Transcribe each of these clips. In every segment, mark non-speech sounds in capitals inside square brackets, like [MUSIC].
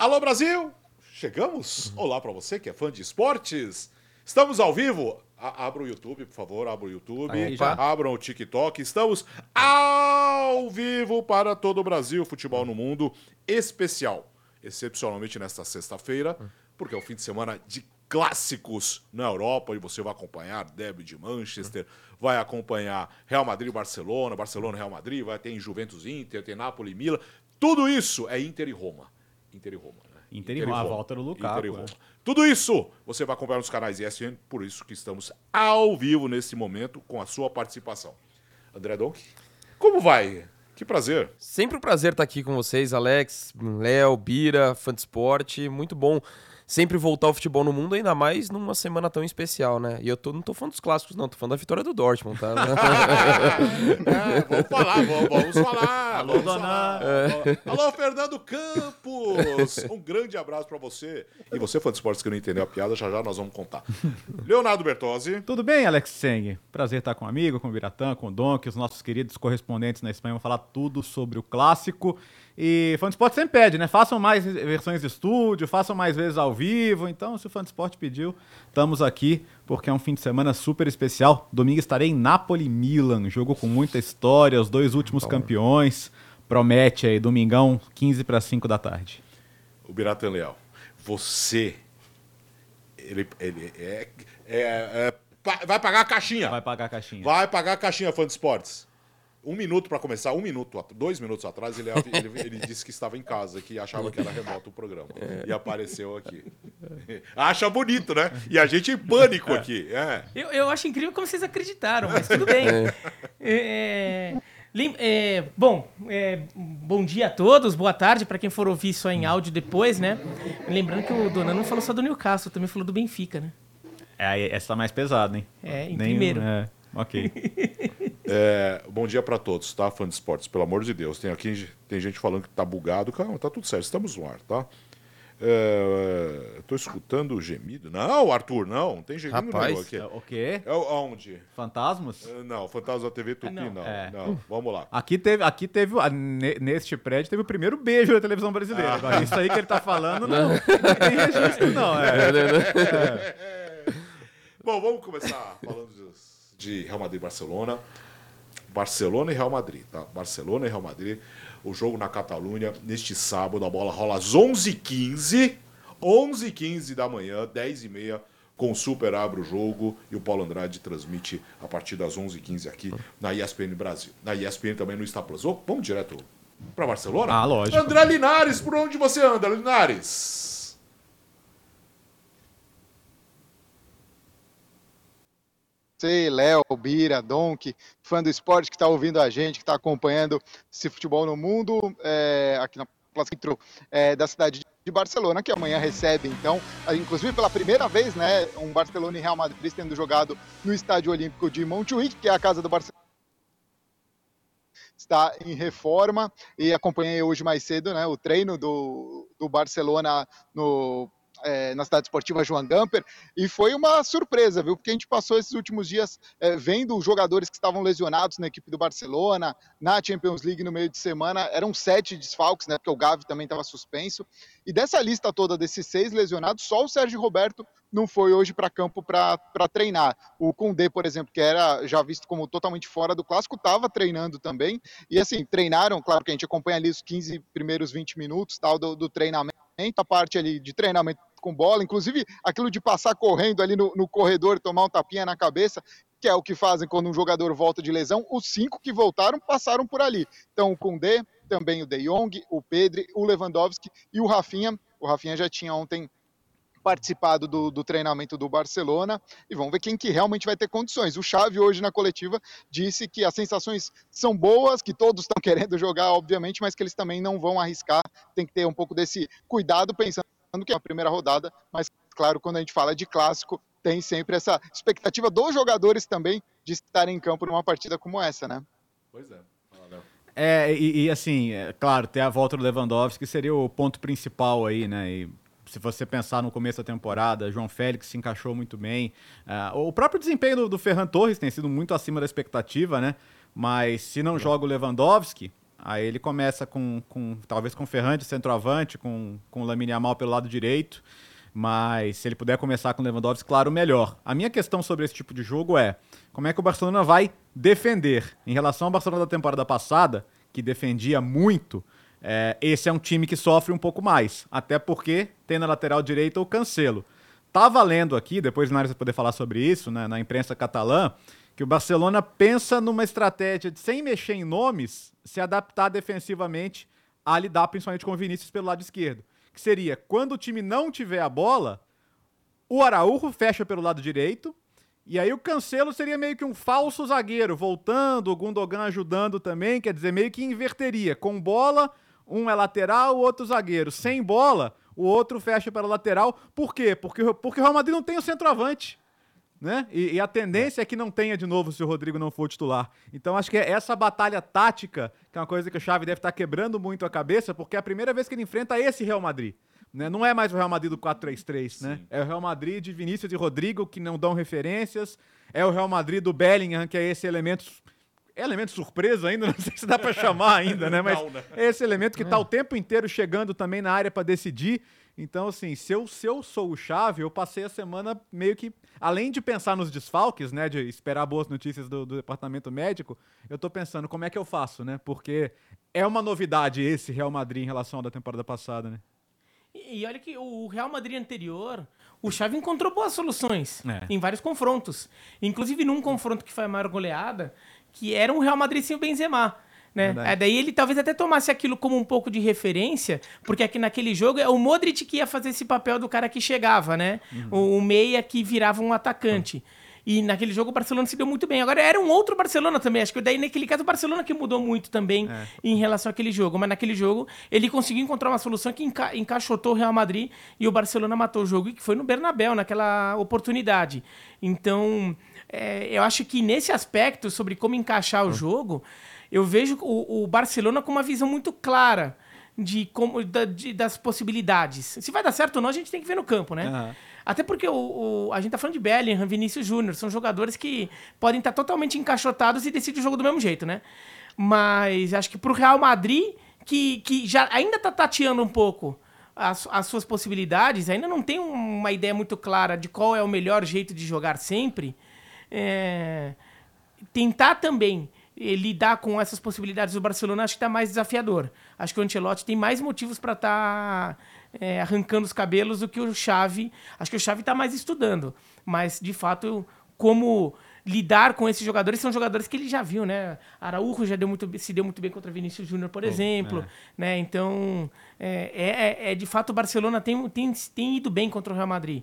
Alô Brasil! Chegamos? Olá para você que é fã de esportes. Estamos ao vivo. A abra o YouTube, por favor, abra o YouTube. Aí. Abram o TikTok. Estamos ao vivo para todo o Brasil, futebol no mundo especial, excepcionalmente nesta sexta-feira, porque é o fim de semana de clássicos na Europa e você vai acompanhar Derby de Manchester, vai acompanhar Real Madrid e Barcelona, Barcelona e Real Madrid, vai ter Juventus Inter, tem Napoli e Milan. Tudo isso é Inter e Roma. Inter e Roma, né? Inter e Roma, a volta do Lukaku, Inter e é. Roma. Tudo isso você vai acompanhar nos canais ESPN, por isso que estamos ao vivo nesse momento com a sua participação. André Donk, como vai? Que prazer. Sempre um prazer estar aqui com vocês, Alex, Léo, Bira, fã de esporte. Muito bom sempre voltar ao futebol no mundo, ainda mais numa semana tão especial, né? E eu tô, não tô falando dos clássicos, não, tô falando da vitória do Dortmund, tá? [LAUGHS] É, vamos falar, vamos, vamos falar. Alô, vamos dona. falar. Alô, Fernando Campos. Um grande abraço pra você. E você, fã de esportes que não entendeu a piada, já já nós vamos contar. Leonardo Bertozzi. Tudo bem, Alex Seng? Prazer estar com o amigo, com o Biratã, com o Donk, os nossos queridos correspondentes na Espanha. Vão falar tudo sobre o clássico. E fã de esporte sempre pede, né? Façam mais versões de estúdio, façam mais vezes ao vivo. Então, se o fã de esporte pediu, estamos aqui porque é um fim de semana super especial. Domingo estarei em Napoli Milan, jogo com muita história, os dois últimos campeões. Promete aí, domingão, 15 para 5 da tarde. O Biratan Leal. Você. Ele, ele é, é- é- Vai pagar a caixinha. Vai pagar a caixinha. Vai pagar a caixinha, fã de esportes. Um minuto pra começar, um minuto, dois minutos atrás, ele, ele, ele disse que estava em casa, que achava que era remoto o programa. E apareceu aqui. [LAUGHS] Acha bonito, né? E a gente em pânico aqui. É. Eu, eu acho incrível como vocês acreditaram, mas tudo bem. É, lem- é, bom, é, bom dia a todos, boa tarde para quem for ouvir só em áudio depois, né? Lembrando que o Dona não falou só do Newcastle, também falou do Benfica, né? É, essa tá mais pesada, hein? É, em Nem- primeiro. É, ok. [LAUGHS] É, bom dia pra todos, tá? Fã de esportes, pelo amor de Deus. Tem aqui tem gente falando que tá bugado. Calma, tá tudo certo, estamos no ar, tá? É, tô escutando o gemido. Não, Arthur, não. Não tem gemido Rapaz. nenhum aqui. É, o quê? É aonde? Fantasmas? É, Não, Fantasma da TV Tupi, Ah, não. não. É. Não, vamos lá. Aqui teve, aqui teve, ah, ne- neste prédio teve o primeiro beijo da televisão brasileira. Agora, isso aí que ele tá falando [LAUGHS] não, não tem registro, não. É. [LAUGHS] Bom, vamos começar falando de- de Real Madrid e Barcelona. Barcelona e Real Madrid, tá? Barcelona e Real Madrid. O jogo na Catalunha, neste sábado, a bola rola às 11h15. 11h15 da manhã, 10h30, com o Super abre o jogo e o Paulo Andrade transmite a partir das 11h15 aqui na ESPN Brasil. Na ESPN também no Star Plus. Vamos direto para Barcelona? Ah, lógico. André Linares, por onde você anda, Linares? Você, Léo, Bira, Donk, fã do esporte que está ouvindo a gente, que está acompanhando esse futebol no mundo, é, aqui na Plaza Centro é, da cidade de Barcelona, que amanhã recebe, então, inclusive pela primeira vez, né, um Barcelona e Real Madrid tendo jogado no Estádio Olímpico de Montjuic, que é a casa do Barcelona está em reforma e acompanhei hoje mais cedo né, o treino do, do Barcelona no, é, na cidade esportiva Joan Gamper e foi uma surpresa, viu? Porque a gente passou esses últimos dias é, vendo os jogadores que estavam lesionados na equipe do Barcelona, na Champions League no meio de semana, eram sete desfalques, né? Porque o Gavi também estava suspenso. E dessa lista toda desses seis lesionados, só o Sérgio Roberto não foi hoje para campo para treinar. O Koundé, por exemplo, que era já visto como totalmente fora do clássico, estava treinando também. E assim, treinaram, claro que a gente acompanha ali os 15 primeiros 20 minutos tal do, do treinamento, a parte ali de treinamento com bola, inclusive aquilo de passar correndo ali no, no corredor e tomar um tapinha na cabeça, que é o que fazem quando um jogador volta de lesão. Os cinco que voltaram passaram por ali. Então o Koundé, também o De Jong, o Pedri, o Lewandowski e o Rafinha. O Rafinha já tinha ontem participado do, do, treinamento do Barcelona e vamos ver quem que realmente vai ter condições. O Xavi hoje na coletiva disse que as sensações são boas, que todos estão [LAUGHS] querendo jogar, obviamente, mas que eles também não vão arriscar. Tem que ter um pouco desse cuidado pensando que é a primeira rodada, mas claro, quando a gente fala de clássico, tem sempre essa expectativa dos jogadores também de estarem em campo numa partida como essa, né? Pois é. É, e, e, assim, é, claro, ter a volta do Lewandowski seria o ponto principal aí, né? E se você pensar no começo da temporada, João Félix se encaixou muito bem. Uh, o próprio desempenho do, do, Ferran Torres tem sido muito acima da expectativa, né? Mas se não joga o Lewandowski, Aí ele começa com, com talvez com Ferrante, centroavante, com, com Lamine Yamal pelo lado direito. Mas se ele puder começar com Lewandowski, claro, melhor. A minha questão sobre esse tipo de jogo é como é que o Barcelona vai defender. Em relação ao Barcelona da temporada passada, que defendia muito, é, esse é um time que sofre um pouco mais. Até porque tem na lateral direita o Cancelo. Tá valendo aqui, depois o Nário vai poder falar sobre isso, né, na imprensa catalã, que o Barcelona pensa numa estratégia de, sem mexer em nomes, se adaptar defensivamente a lidar principalmente com o Vinícius pelo lado esquerdo. Que seria, quando o time não tiver a bola, o Araújo fecha pelo lado direito, e aí o Cancelo seria meio que um falso zagueiro, voltando, o Gundogan ajudando também, quer dizer, meio que inverteria. Com bola, um é lateral, o outro zagueiro. Sem bola, o outro fecha para lateral. Por quê? Porque, porque o Real Madrid não tem o centroavante. Né? E, e, a tendência é que não tenha de novo se o Rodrigo não for titular. Então acho que é essa batalha tática, que é uma coisa que o Xavi deve estar quebrando muito a cabeça, porque é a primeira vez que ele enfrenta esse Real Madrid. Né? Não é mais o Real Madrid do 4-3-3, né? É o Real Madrid de Vinícius e Rodrigo, que não dão referências. É o Real Madrid do Bellingham, que é esse elemento é elemento surpresa ainda, [LAUGHS] não sei se dá para chamar ainda, né? [LAUGHS] Mas né? é esse elemento que está o tempo inteiro chegando também na área para decidir. Então, assim, se eu, se eu sou o chave, eu passei a semana meio que. Além de pensar nos desfalques, né? De esperar boas notícias do, do departamento médico, eu tô pensando como é que eu faço, né? Porque é uma novidade esse Real Madrid em relação ao da temporada passada, né? E, olha que o Real Madrid anterior, o Xavi encontrou boas soluções é. em vários confrontos. Inclusive num confronto que foi a maior goleada, que era um Real Madrid sem o Benzema. Né? É, daí ele talvez até tomasse aquilo como um pouco de referência, porque aqui naquele jogo é o Modric que ia fazer esse papel do cara que chegava, né? Uhum. O, o, meia que virava um atacante. Uhum. E naquele jogo o Barcelona se deu muito bem. Agora era um outro Barcelona também. Acho que daí naquele caso o Barcelona que mudou muito também é. em relação àquele jogo. Mas naquele jogo ele conseguiu encontrar uma solução que enca encaixotou o Real Madrid e o Barcelona matou o jogo, e que foi no Bernabéu, naquela oportunidade. Então, é, eu acho que nesse aspecto, sobre como encaixar o uhum. jogo, eu vejo o, o Barcelona com uma visão muito clara de como da, de, das possibilidades. Se vai dar certo ou não, a gente tem que ver no campo, né? Uhum. Até porque o, o, a gente tá falando de Bellingham, Vinícius Júnior, são jogadores que podem estar totalmente encaixotados e decidem o jogo do mesmo jeito, né? Mas acho que pro Real Madrid, que, que já ainda tá tateando um pouco as, as suas possibilidades, ainda não tem uma ideia muito clara de qual é o melhor jeito de jogar sempre, é, tentar também lidar com essas possibilidades do Barcelona acho que está mais desafiador. Acho que o Ancelotti tem mais motivos para estar tá, é, arrancando os cabelos do que o Xavi. Acho que o Xavi está mais estudando, mas de fato como lidar com esses jogadores são jogadores que ele já viu, né? Araújo já deu muito, se deu muito bem contra Vinícius Júnior, por exemplo, é. né? Então é, é, é, de fato o Barcelona tem, tem, tem ido bem contra o Real Madrid.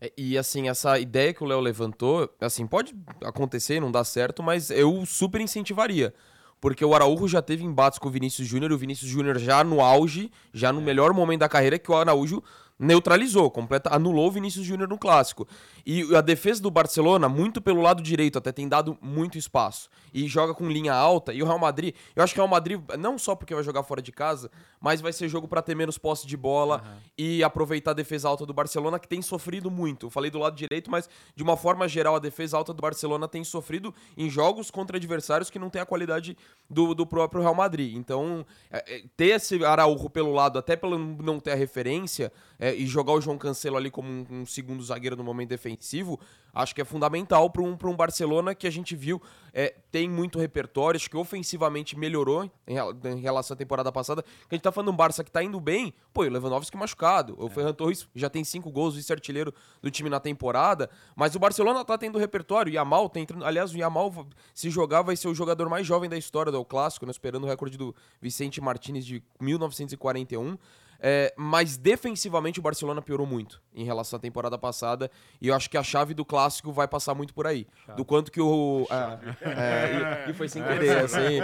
É, e assim, essa ideia que o Léo levantou, assim, pode acontecer, e não dá certo, mas eu super incentivaria. Porque o Araújo já teve embates com o Vinícius Júnior, o Vinícius Júnior já no auge, já no é. melhor momento da carreira, que o Araújo neutralizou, completa, anulou o Vinícius Júnior no clássico. E a defesa do Barcelona, muito pelo lado direito, até tem dado muito espaço. E joga com linha alta. E o Real Madrid, eu acho que o Real Madrid, não só porque vai jogar fora de casa, mas vai ser jogo para ter menos posse de bola uhum. e aproveitar a defesa alta do Barcelona, que tem sofrido muito. Eu falei do lado direito, mas de uma forma geral, a defesa alta do Barcelona tem sofrido em jogos contra adversários que não tem a qualidade do, do próprio Real Madrid. Então, é, é, ter esse Araújo pelo lado, até pelo não ter a referência, é, e jogar o João Cancelo ali como um, um, segundo zagueiro no momento defensivo, acho que é fundamental para um, um Barcelona que a gente viu é, tem muito repertório, acho que ofensivamente melhorou em, em, relação à temporada passada. Que a gente tá falando de um Barça que tá indo bem, pô, o Lewandowski machucado, o é. Ferran Torres já tem cinco gols, vice-artilheiro do time na temporada, mas o Barcelona tá tendo repertório, o Yamal tá entrando, aliás, o Yamal se jogar vai ser o jogador mais jovem da história do Clássico, né, esperando o recorde do Vicente Martinez de 1941. É, mas defensivamente o Barcelona piorou muito em relação à temporada passada. E eu acho que a chave do clássico vai passar muito por aí. Chave. Do quanto que o. É, é, e, e, foi sem é, querer, assim.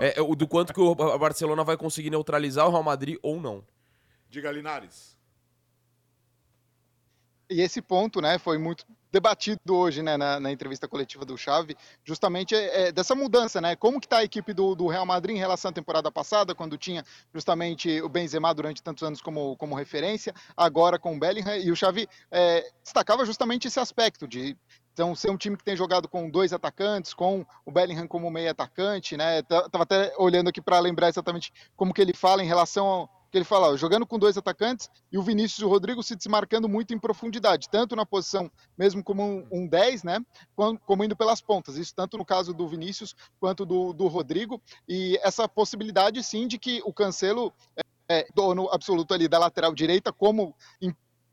É, é, do quanto que o Barcelona vai conseguir neutralizar o Real Madrid ou não. Diga, Linares. E esse ponto, né, foi muito debatido hoje, né, na, na entrevista coletiva do Xavi, justamente é, é, dessa mudança, né, como que está a equipe do, do, Real Madrid em relação à temporada passada, quando tinha justamente o Benzema durante tantos anos como, como referência, agora com o Bellingham, e o Xavi é, destacava justamente esse aspecto de Então, ser um time que tem jogado com dois atacantes, com o Bellingham como meio atacante, né? Tava até olhando aqui para lembrar exatamente como que ele fala em relação ao que ele fala, ó, jogando com dois atacantes e o Vinícius e o Rodrigo se desmarcando muito em profundidade, tanto na posição mesmo como um, um 10, né? Como, indo pelas pontas. Isso tanto no caso do Vinícius quanto do, do Rodrigo. E essa possibilidade, sim, de que o Cancelo é, dono absoluto ali da lateral direita, como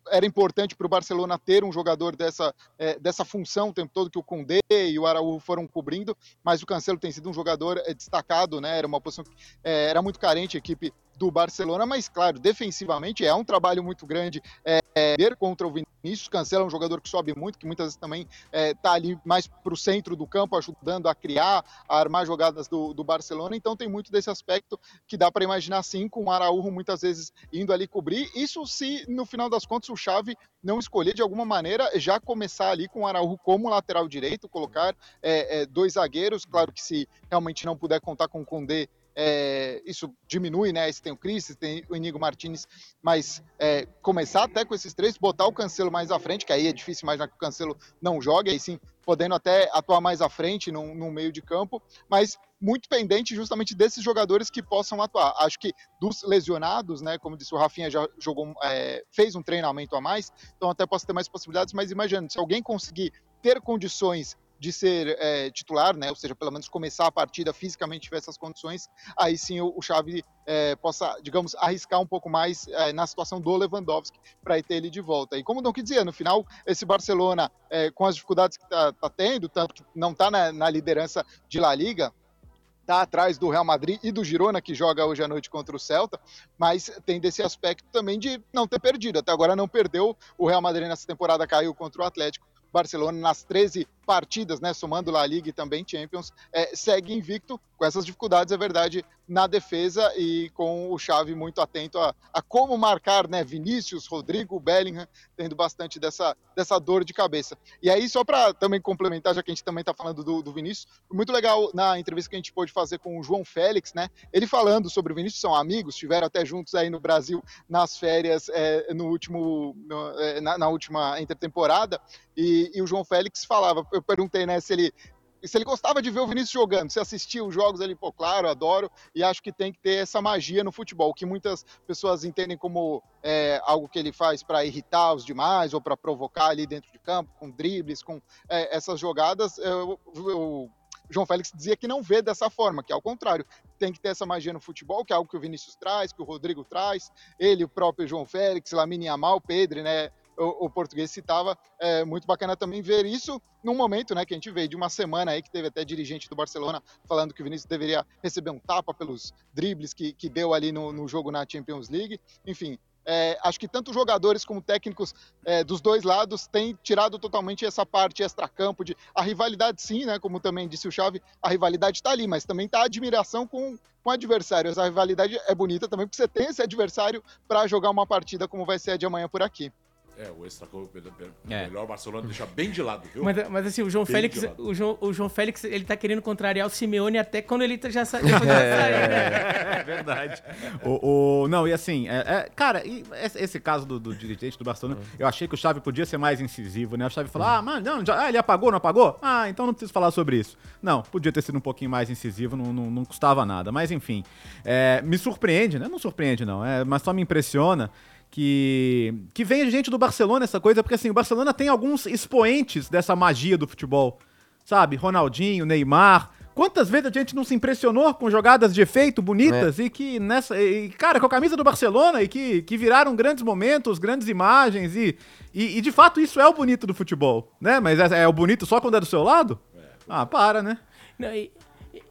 era importante para o Barcelona ter um jogador dessa, é, dessa função o tempo todo que o Condé e o Araújo foram cobrindo, mas o Cancelo tem sido um jogador é, destacado, né? Era uma posição que é, era muito carente a equipe do Barcelona, mas claro, defensivamente é um trabalho muito grande é, é, contra o Vinícius. Cancela é um jogador que sobe muito, que muitas vezes também está é, tá ali mais para o centro do campo, ajudando a criar, a armar jogadas do, do Barcelona. Então tem muito desse aspecto que dá para imaginar sim, com o Araújo muitas vezes indo ali cobrir. Isso se no final das contas o Xavi não escolher de alguma maneira já começar ali com o Araújo como lateral direito, colocar é, é, dois zagueiros. Claro que se realmente não puder contar com o Condé é, isso diminui, né? Você tem o Cris, tem o Inigo Martinez, mas é, começar até com esses três, botar o Cancelo mais à frente, que aí é difícil imaginar que o Cancelo não jogue, aí sim, podendo até atuar mais à frente no, meio de campo, mas muito pendente justamente desses jogadores que possam atuar. Acho que dos lesionados, né? Como disse o Rafinha, já jogou, é, fez um treinamento a mais, então até posso ter mais possibilidades, mas imaginando, se alguém conseguir ter condições de ser é, titular, né? Ou seja, pelo menos começar a partida fisicamente tiver essas condições, aí sim o, o Xavi é, possa, digamos, arriscar um pouco mais é, na situação do Lewandowski para ter ele de volta. E como não quis dizer, no final, esse Barcelona, com as dificuldades que está tá tendo, tanto que não está na, na liderança de La Liga, está atrás do Real Madrid e do Girona, que joga hoje à noite contra o Celta, mas tem desse aspecto também de não ter perdido. Até agora não perdeu. O Real Madrid nessa temporada caiu contra o Atlético. Barcelona nas 13 partidas, né, somando La Liga e também Champions, é, segue invicto, com essas dificuldades, é verdade, na defesa e com o Xavi muito atento a, a como marcar, né, Vinícius, Rodrigo, Bellingham, tendo bastante dessa, dessa dor de cabeça. E aí, só para também complementar, já que a gente também está falando do, do Vinícius, muito legal na entrevista que a gente pôde fazer com o João Félix, né, ele falando sobre o Vinícius, são amigos, estiveram até juntos aí no Brasil nas férias é, no último, no, é, na, na última intertemporada, e, e o João Félix falava, eu perguntei, né, se ele se ele gostava de ver o Vinícius jogando, se assistia os jogos ali, pô, claro, adoro, e acho que tem que ter essa magia no futebol, que muitas pessoas entendem como é, algo que ele faz para irritar os demais ou para provocar ali dentro de campo, com dribles, com é, essas jogadas. Eu, eu, João Félix dizia que não vê dessa forma, que ao contrário, tem que ter essa magia no futebol, que é algo que o Vinícius traz, que o Rodrigo traz, ele, o próprio João Félix, Lamine Yamal, Pedro, né, o, o português citava, é muito bacana também ver isso num momento, né, que a gente veio de uma semana aí que teve até dirigente do Barcelona falando que o Vinícius deveria receber um tapa pelos dribles que, que deu ali no, no jogo na Champions League. Enfim, é, acho que tanto jogadores como técnicos é, dos dois lados têm tirado totalmente essa parte extra-campo de a rivalidade sim, né? Como também disse o Xavi, a rivalidade está ali, mas também está a admiração com, com o adversário. Essa rivalidade é bonita também porque você tem esse adversário para jogar uma partida como vai ser a de amanhã por aqui. É, o extra é. melhor Barcelona deixa bem de lado, viu? Mas, mas assim, o João bem Félix, o João, o João Félix, ele tá querendo contrariar o Simeone até quando ele já saiu. [LAUGHS] é, né? é, verdade. o, o, não, e assim, é, é, cara, e esse caso do, do, dirigente do Barcelona, uhum. eu achei que o Xavi podia ser mais incisivo, né? O Xavi falou, uhum. ah, mas não, já, ah, ele apagou, não apagou? Ah, então não preciso falar sobre isso. Não, podia ter sido um pouquinho mais incisivo, não, não, não custava nada. Mas enfim, é, me surpreende, né? Não surpreende, não, é, mas só me impressiona que, que vem gente do Barcelona essa coisa, porque assim, o Barcelona tem alguns expoentes dessa magia do futebol, sabe? Ronaldinho, Neymar. Quantas vezes a gente não se impressionou com jogadas de efeito bonitas é. e que nessa. E, cara, com a camisa do Barcelona e que, que viraram grandes momentos, grandes imagens e, e, e de fato isso é o bonito do futebol, né? Mas é, é o bonito só quando é do seu lado? É. Ah, para, né? Não, e,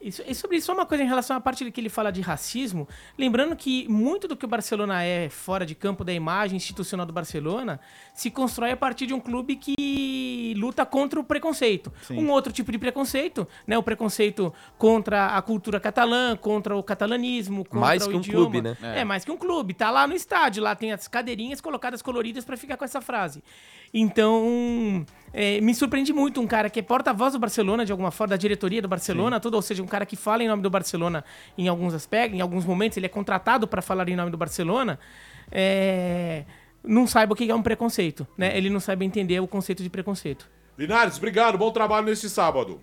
e sobre isso, só uma coisa em relação à parte que ele fala de racismo. Lembrando que muito do que o Barcelona é fora de campo da imagem institucional do Barcelona se constrói a partir de um clube que luta contra o preconceito. Sim. Um outro tipo de preconceito, né? O preconceito contra a cultura catalã, contra o catalanismo, contra mais o que um clube, né? É. é. mais que um clube. Tá lá no estádio, lá tem as cadeirinhas colocadas coloridas para ficar com essa frase. Então, é, me surpreende muito um cara que é porta-voz do Barcelona, de alguma forma, da diretoria do Barcelona, tudo, ou seja, um cara que fala em nome do Barcelona em alguns aspectos, em alguns momentos ele é contratado para falar em nome do Barcelona, é, não saiba o que é um preconceito, né? Ele não sabe entender o conceito de preconceito. Linares, obrigado, bom trabalho neste sábado.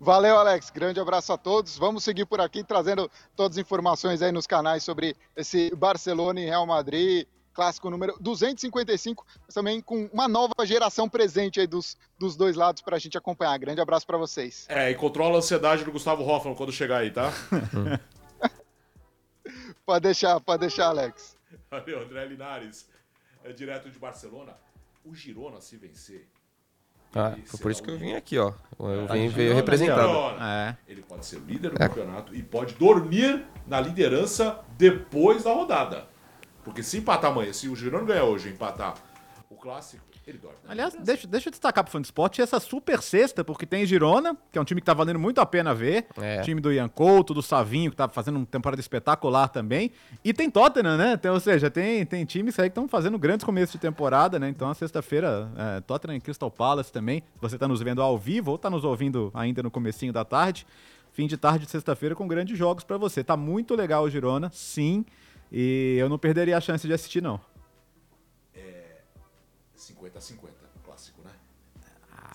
Valeu, Alex. Grande abraço a todos. Vamos seguir por aqui trazendo todas as informações aí nos canais sobre esse Barcelona e Real Madrid, clássico número 255, mas também com uma nova geração presente aí dos, dos dois lados para a gente acompanhar. Grande abraço para vocês. É, e controla a ansiedade do Gustavo Hoffman quando chegar aí, tá? [LAUGHS] pode deixar, pode deixar, Alex. Valeu, André Linares. É direto de Barcelona. O Girona, se vencer, Ah, foi por isso que eu vim aqui, ó. Eu Tá vim Girona, representado. Girona. É. Ele pode ser o líder do campeonato e pode dormir na liderança depois da rodada. Porque se empatar amanhã, se o Girona ganhar hoje e empatar o clássico, ele dorme. na Aliás, deixa, deixa eu destacar pro fã de esporte essa super sexta, porque tem Girona, que é um time que tá valendo muito a pena ver. É. Time do Ian Couto, do Savinho, que tá fazendo uma temporada espetacular também. E tem Tottenham, né? Então, ou seja, tem, tem times aí que estão fazendo grandes começos de temporada, né? Então, a sexta-feira, é, Tottenham e Crystal Palace também. Se você tá nos vendo ao vivo ou tá nos ouvindo ainda no comecinho da tarde, fim de tarde de sexta-feira com grandes jogos pra você. Tá muito legal o Girona, sim. E eu não perderia a chance de assistir, não. 50 a 50, clássico, né?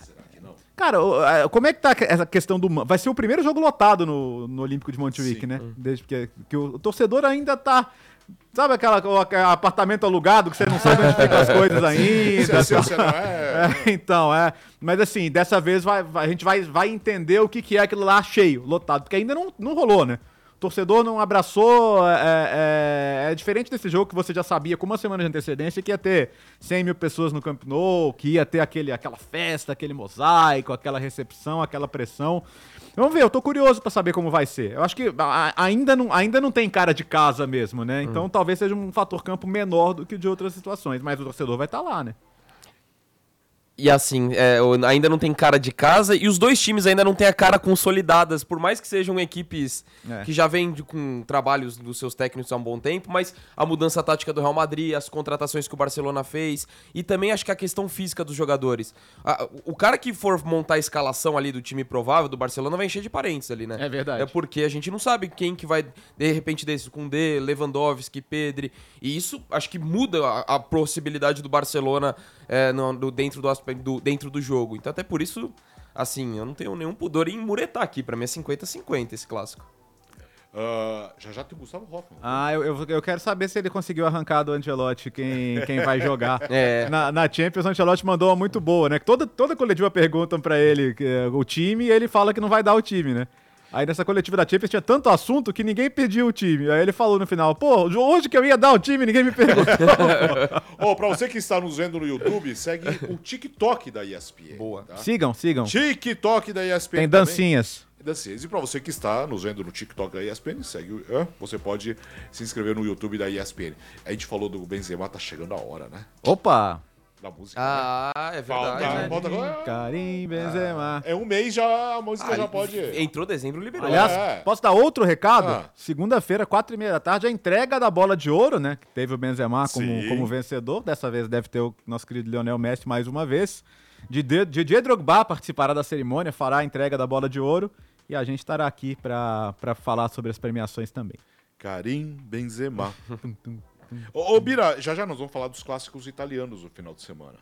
Será que não? Cara, como é que tá essa questão do. Vai ser o primeiro jogo lotado no, no Olímpico de Montjuic, Sim. né? Desde que, que o, torcedor ainda tá. Sabe aquela, o- apartamento alugado que você não sabe onde fica as coisas [LAUGHS] ainda? Se, se, se não é, [LAUGHS] É, então, é. Mas assim, dessa vez vai, vai- a gente vai, vai entender o que, que é aquilo lá cheio, lotado, porque ainda não, não rolou, né? Torcedor não abraçou. É, é- é diferente desse jogo que você já sabia com uma semana de antecedência que ia ter 100 mil pessoas no Camp Nou, que ia ter aquele, aquela festa, aquele mosaico, aquela recepção, aquela pressão. Vamos ver, eu tô curioso pra saber como vai ser. Eu acho que a- ainda não, ainda não tem cara de casa mesmo, né? Então talvez seja um fator campo menor do que o de outras situações, mas o torcedor vai estar lá, né? E assim, é, ainda não tem cara de casa e os dois times ainda não têm a cara consolidadas, por mais que sejam equipes É. que já vêm de- com trabalhos dos seus técnicos há um bom tempo, mas a mudança tática do Real Madrid, as contratações que o Barcelona fez e também acho que a questão física dos jogadores. A- o cara que for montar a escalação ali do time provável do Barcelona vai encher de parentes ali, né? É verdade. É porque a gente não sabe quem que vai, de repente, desse, com D, Lewandowski, Pedri. E isso acho que muda a, a possibilidade do Barcelona é, no- do- dentro, do, aspecto- do, dentro do jogo. Então, até por isso, assim, eu não tenho nenhum pudor em muretar aqui. Pra mim é 50-50 esse clássico. Ah, já já tem o Gustavo Hoffman. Ah, eu, eu, eu quero saber se ele conseguiu arrancar do Ancelotti quem, quem vai jogar. [LAUGHS] É. Na, na Champions, o Ancelotti mandou uma muito boa, né? Que Toda, toda coletiva perguntam pra ele que, é, o time e ele fala que não vai dar o time, né? Aí nessa coletiva da Champions tinha tanto assunto que ninguém pediu o time. Aí ele falou no final, pô, hoje que eu ia dar o time, ninguém me perguntou. Ó, [LAUGHS] pra você que está nos vendo no YouTube, segue o TikTok da ESPN. Boa. tá? sigam, sigam. TikTok da ESPN. Tem também. dancinhas. Dancinhas. E pra você que está nos vendo no TikTok da ESPN, segue, você pode se inscrever no YouTube da ESPN. A gente falou do Benzema, tá chegando a hora, né? Opa! Da música. né? Ah, é Falta, verdade. falta agora. Karim Benzema. É um mês já, a música já Ah, pode. Entrou dezembro, liberou. Aliás, É. posso dar outro recado? Ah. Segunda-feira, quatro e meia da tarde, a entrega da bola de ouro, né? Que teve o Benzema como, Sim. como vencedor. Dessa vez deve ter o nosso querido Lionel Messi mais uma vez. Didi- Didier Drogba participará da cerimônia, fará a entrega da bola de ouro. E a gente estará aqui para falar sobre as premiações também. Karim Benzema. [LAUGHS] ô, ô, Bira, já já nós vamos falar dos clássicos italianos no final de semana.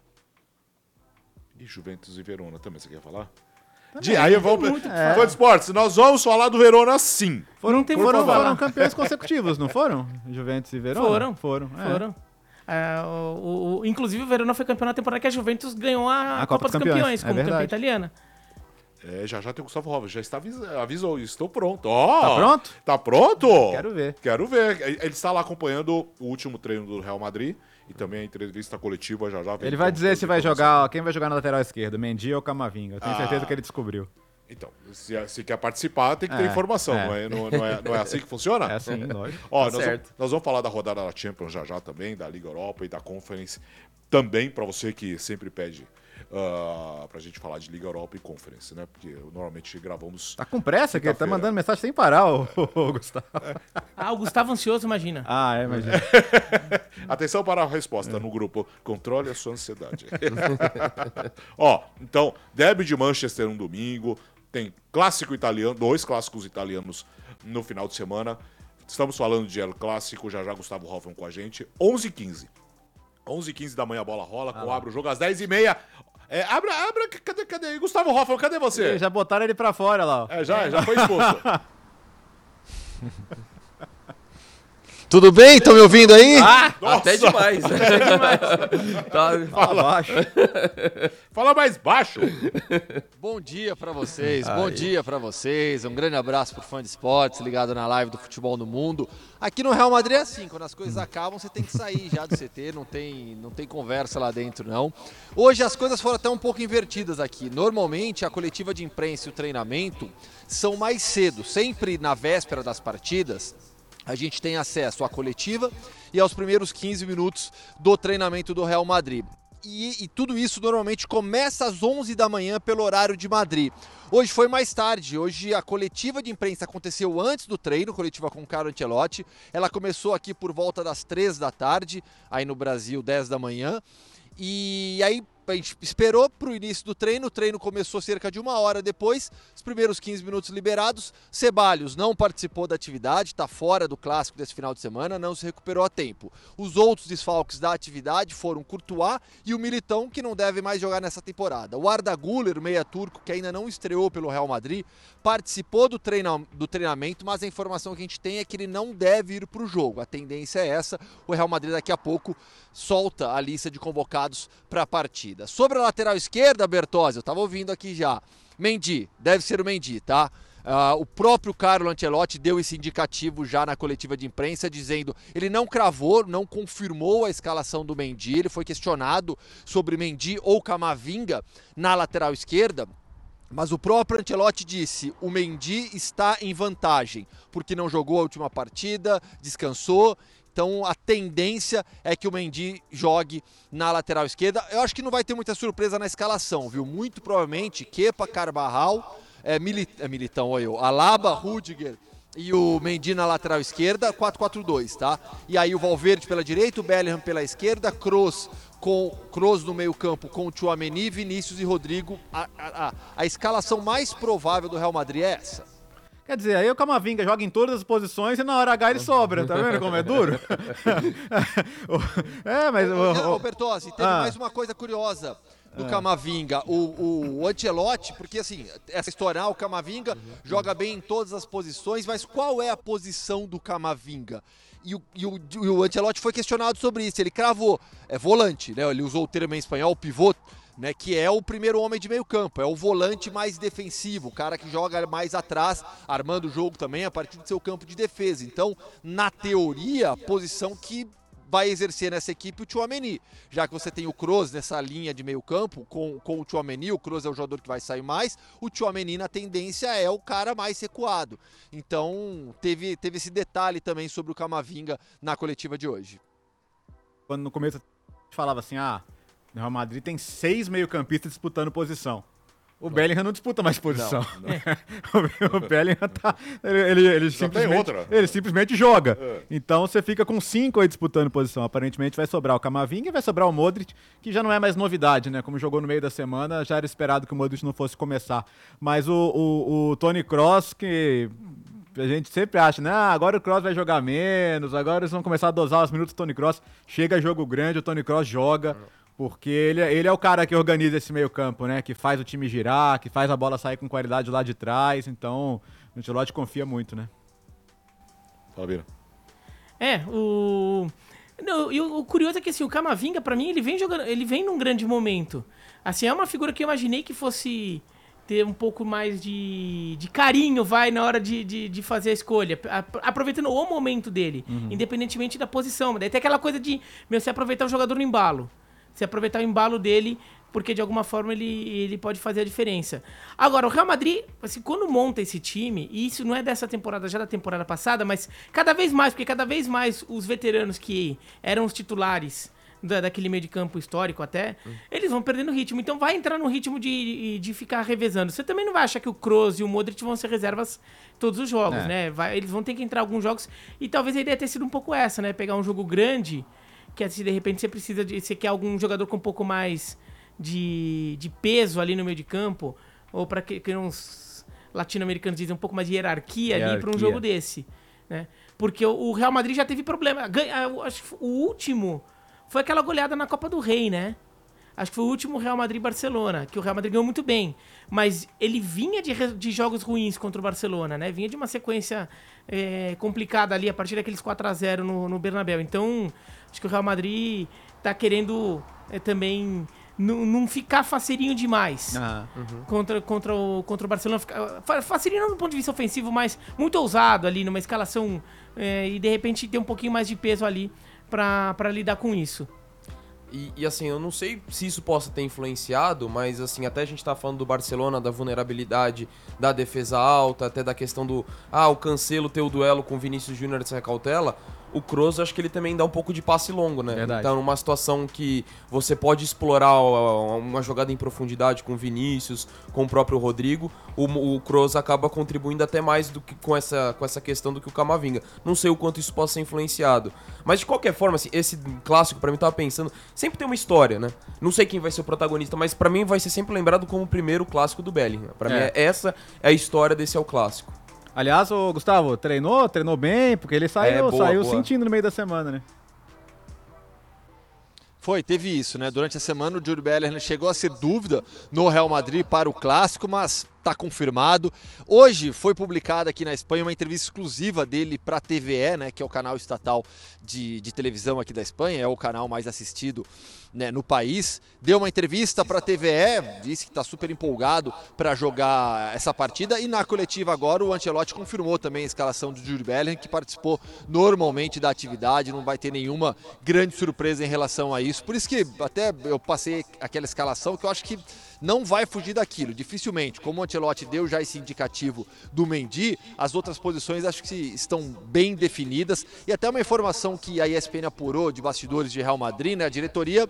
E Juventus e Verona também, você quer falar? De, aí vamos. muito É. Fã de esportes, nós vamos falar do Verona sim. Foram, tem foram, foram campeões [LAUGHS] consecutivos, não foram? Juventus e Verona? Foram. Foram. é. Foram. É, o, o- inclusive, o Verona foi campeão na temporada que a Juventus ganhou a, A Copa, Copa dos Campeões, Campeões, é como campeã italiana. É, já já tem o Gustavo Roves, já está avis- avisou, estou pronto. Ó, Tá pronto? Tá pronto? Quero ver. Quero ver. Ele está lá acompanhando o último treino do Real Madrid e também a entrevista coletiva já já. Ele vai dizer se vai jogar, quem vai jogar na lateral esquerda, Mendy ou Camavinga. Eu tenho Ah. certeza que ele descobriu. Então, se, se quer participar, tem que ter É, informação, é. Não, é, não, não é, não é assim que funciona? [LAUGHS] É assim, lógico. Ó, Tá nós, certo. vamos, nós vamos falar da rodada da Champions já já também, da Liga Europa e da Conference também, pra você que sempre pede uh, pra gente falar de Liga Europa e Conference, né? Porque normalmente gravamos. Tá com pressa que ele tá mandando mensagem sem parar, o, o [LAUGHS] Gustavo. Ah, o Gustavo ansioso, imagina. Ah, é, imagina. [LAUGHS] Atenção para a resposta no grupo. Controle a sua ansiedade. [LAUGHS] Ó, então, derby de Manchester um domingo. Tem clássico italiano, dois clássicos italianos no final de semana. Estamos falando de El Clássico, já já Gustavo Hoffman com a gente. 11 h 15 11 h 15 da manhã a bola rola, ah, abre o jogo às 10 h 30 é, abre, abre, cadê, cadê? Gustavo Hoffman, cadê você? Já botaram ele pra fora lá. É, já, já foi expulso. [LAUGHS] Tudo bem? Estão me ouvindo aí? Ah, até demais. [LAUGHS] Até demais. tá, Fala baixo. Fala mais baixo. Bom dia para vocês, bom dia para vocês. Um grande abraço pro fã de esportes ligado na live do Futebol no Mundo. Aqui no Real Madrid é assim, quando as coisas acabam, você tem que sair já do CT, não tem, não tem conversa lá dentro não. Hoje as coisas foram até um pouco invertidas aqui. Normalmente a coletiva de imprensa e o treinamento são mais cedo, sempre na véspera das partidas a gente tem acesso à coletiva e aos primeiros 15 minutos do treinamento do Real Madrid. E, e, tudo isso normalmente começa às 11 da manhã pelo horário de Madrid. Hoje foi mais tarde, hoje a coletiva de imprensa aconteceu antes do treino, coletiva com Carlo Ancelotti. Ela começou aqui por volta das 3 da tarde, aí no Brasil 10 da manhã. E aí a gente esperou para o início do treino, o treino começou cerca de uma hora depois, os primeiros 15 minutos liberados. Ceballos não participou da atividade, está fora do clássico desse final de semana, não se recuperou a tempo. Os outros desfalques da atividade foram Courtois e o Militão, que não deve mais jogar nessa temporada. O Arda Güler, meia turco, que ainda não estreou pelo Real Madrid, participou do, treina do treinamento, mas a informação que a gente tem é que ele não deve ir para o jogo. A tendência é essa, o Real Madrid daqui a pouco solta a lista de convocados para a partida. Sobre a lateral esquerda, Bertozzi, eu estava ouvindo aqui já. Mendy, deve ser o Mendy, tá? Uh, o próprio Carlo Ancelotti deu esse indicativo já na coletiva de imprensa, dizendo ele não cravou, não confirmou a escalação do Mendy. Ele foi questionado sobre Mendy ou Camavinga na lateral esquerda. Mas o próprio Ancelotti disse: o Mendy está em vantagem, porque não jogou a última partida, descansou então a tendência é que o Mendy jogue na lateral esquerda. Eu acho que não vai ter muita surpresa na escalação, viu? Muito provavelmente Kepa, Carvajal, é, é Militão, olha eu, Alaba, Rudiger e o Mendy na lateral esquerda, 4-4-2, tá? E aí o Valverde pela direita, o Bellingham pela esquerda, Kroos com Kroos no meio-campo com o Chouameni, Vinícius e Rodrigo. A, a, a, a escalação mais provável do Real Madrid é essa. Quer dizer, aí o Camavinga joga em todas as posições e na hora H ele sobra, tá vendo como é duro? [LAUGHS] [LAUGHS] é, mas... O, o, Bertozzi, teve ah. mais uma coisa curiosa do ah. Camavinga, o, o Ancelotti, porque assim, essa história, ah, o Camavinga joga bem em todas as posições, mas qual é a posição do Camavinga? E o, e o, e o Ancelotti foi questionado sobre isso, ele cravou, é volante, né? Ele usou o termo em espanhol, pivô, né, que é o primeiro homem de meio campo, é o volante mais defensivo, o cara que joga mais atrás, armando o jogo também a partir do seu campo de defesa. Então, na teoria, a posição que vai exercer nessa equipe o Chouameni, já que você tem o Kroos nessa linha de meio campo com, com o Chouameni, o Kroos é o jogador que vai sair mais, o Chouameni na tendência é o cara mais recuado. Então teve, teve esse detalhe também sobre o Camavinga na coletiva de hoje. Quando no começo falava assim, ah, o Real Madrid tem seis meio-campistas disputando posição. O não. Bellingham não disputa mais posição. Não, não. [LAUGHS] o Bellingham tá. Ele, ele, ele simplesmente, ele simplesmente joga. É. Então você fica com cinco aí disputando posição. Aparentemente vai sobrar o Camavinga e vai sobrar o Modric, que já não é mais novidade, né? Como jogou no meio da semana, já era esperado que o Modric não fosse começar. Mas o, o, o Tony Cross, que a gente sempre acha, né? Ah, agora o Cross vai jogar menos, agora eles vão começar a dosar os minutos do Tony Cross. Chega jogo grande, o Tony Cross joga. Porque ele, ele é o cara que organiza esse meio-campo, né? Que faz o time girar, que faz a bola sair com qualidade lá de trás. Então, o Ancelotti confia muito, né? Fala, É, o. Não, e o, o, curioso é que assim, o Camavinga, para mim, ele vem jogando. Ele vem num grande momento. Assim, é uma figura que eu imaginei que fosse ter um pouco mais de, de carinho, vai, na hora de, de, de fazer a escolha. Aproveitando o momento dele, uhum. independentemente da posição. Daí tem aquela coisa de, meu, você aproveitar o jogador no embalo se aproveitar o embalo dele, porque de alguma forma ele, ele pode fazer a diferença. Agora, o Real Madrid, assim, quando monta esse time, e isso não é dessa temporada, já da temporada passada, mas cada vez mais, porque cada vez mais os veteranos que eram os titulares da, daquele meio de campo histórico até, hum. eles vão perdendo ritmo. Então vai entrar no ritmo de, de ficar revezando. Você também não vai achar que o Kroos e o Modric vão ser reservas todos os jogos, é. né? Vai, eles vão ter que entrar alguns jogos. E talvez a ideia tenha sido um pouco essa, né? Pegar um jogo grande que se de repente você precisa de. Você quer algum jogador com um pouco mais de, de peso ali no meio de campo, ou para que, que uns latino-americanos dizem um pouco mais de hierarquia, hierarquia. ali para um jogo desse. Né? Porque o, Real Madrid já teve problema. Ganha, acho que o último. foi aquela goleada na Copa do Rei, né? Acho que foi o último Real Madrid-Barcelona, que o Real Madrid ganhou muito bem. Mas ele vinha de, de jogos ruins contra o Barcelona, né? Vinha de uma sequência é, complicada ali, a partir daqueles 4 a 0 no, no Bernabéu. Então, acho que o Real Madrid tá querendo é, também não ficar faceirinho demais Ah, contra, contra, o, contra o Barcelona. Fica- fa- Facilita não do ponto de vista ofensivo, mas muito ousado ali, numa escalação é, e de repente ter um pouquinho mais de peso ali pra pra lidar com isso. E, e, assim, eu não sei se isso possa ter influenciado, mas assim, até a gente tá falando do Barcelona, da vulnerabilidade, da defesa alta, até da questão do. Ah, o Cancelo ter o duelo com o Vinícius Júnior dessa cautela. O Kroos, acho que ele também dá um pouco de passe longo, né? Verdade. Então, numa situação que você pode explorar uma jogada em profundidade com o Vinícius, com o próprio Rodrigo, o, o Kroos acaba contribuindo até mais do que com essa, com essa questão do que o Camavinga. Não sei o quanto isso possa ser influenciado. Mas de qualquer forma, assim, esse clássico, pra mim, tava pensando, sempre tem uma história, né? Não sei quem vai ser o protagonista, mas pra mim vai ser sempre lembrado como o primeiro clássico do Bellingham. Pra mim, É. é- essa é a história desse é o clássico. Aliás, o Gustavo, treinou? Treinou bem? Porque ele saiu, É, boa, saiu boa. sentindo no meio da semana, né? Foi, teve isso, né? Durante a semana o Jude Bellingham chegou a ser dúvida no Real Madrid para o clássico, mas está confirmado. Hoje foi publicada aqui na Espanha uma entrevista exclusiva dele para a TVE, né? Que é o canal estatal de, de televisão aqui da Espanha, é o canal mais assistido né, no país. Deu uma entrevista para a TVE, disse que está super empolgado para jogar essa partida e na coletiva agora o Ancelotti confirmou também a escalação do Jude Bellingham, que participou normalmente da atividade, não vai ter nenhuma grande surpresa em relação a isso. Por isso que até eu passei aquela escalação que eu acho que não vai fugir daquilo, dificilmente. Como o Ancelotti deu já esse indicativo do Mendy, as outras posições acho que estão bem definidas. E até uma informação que a ESPN apurou de bastidores de Real Madrid, né? A diretoria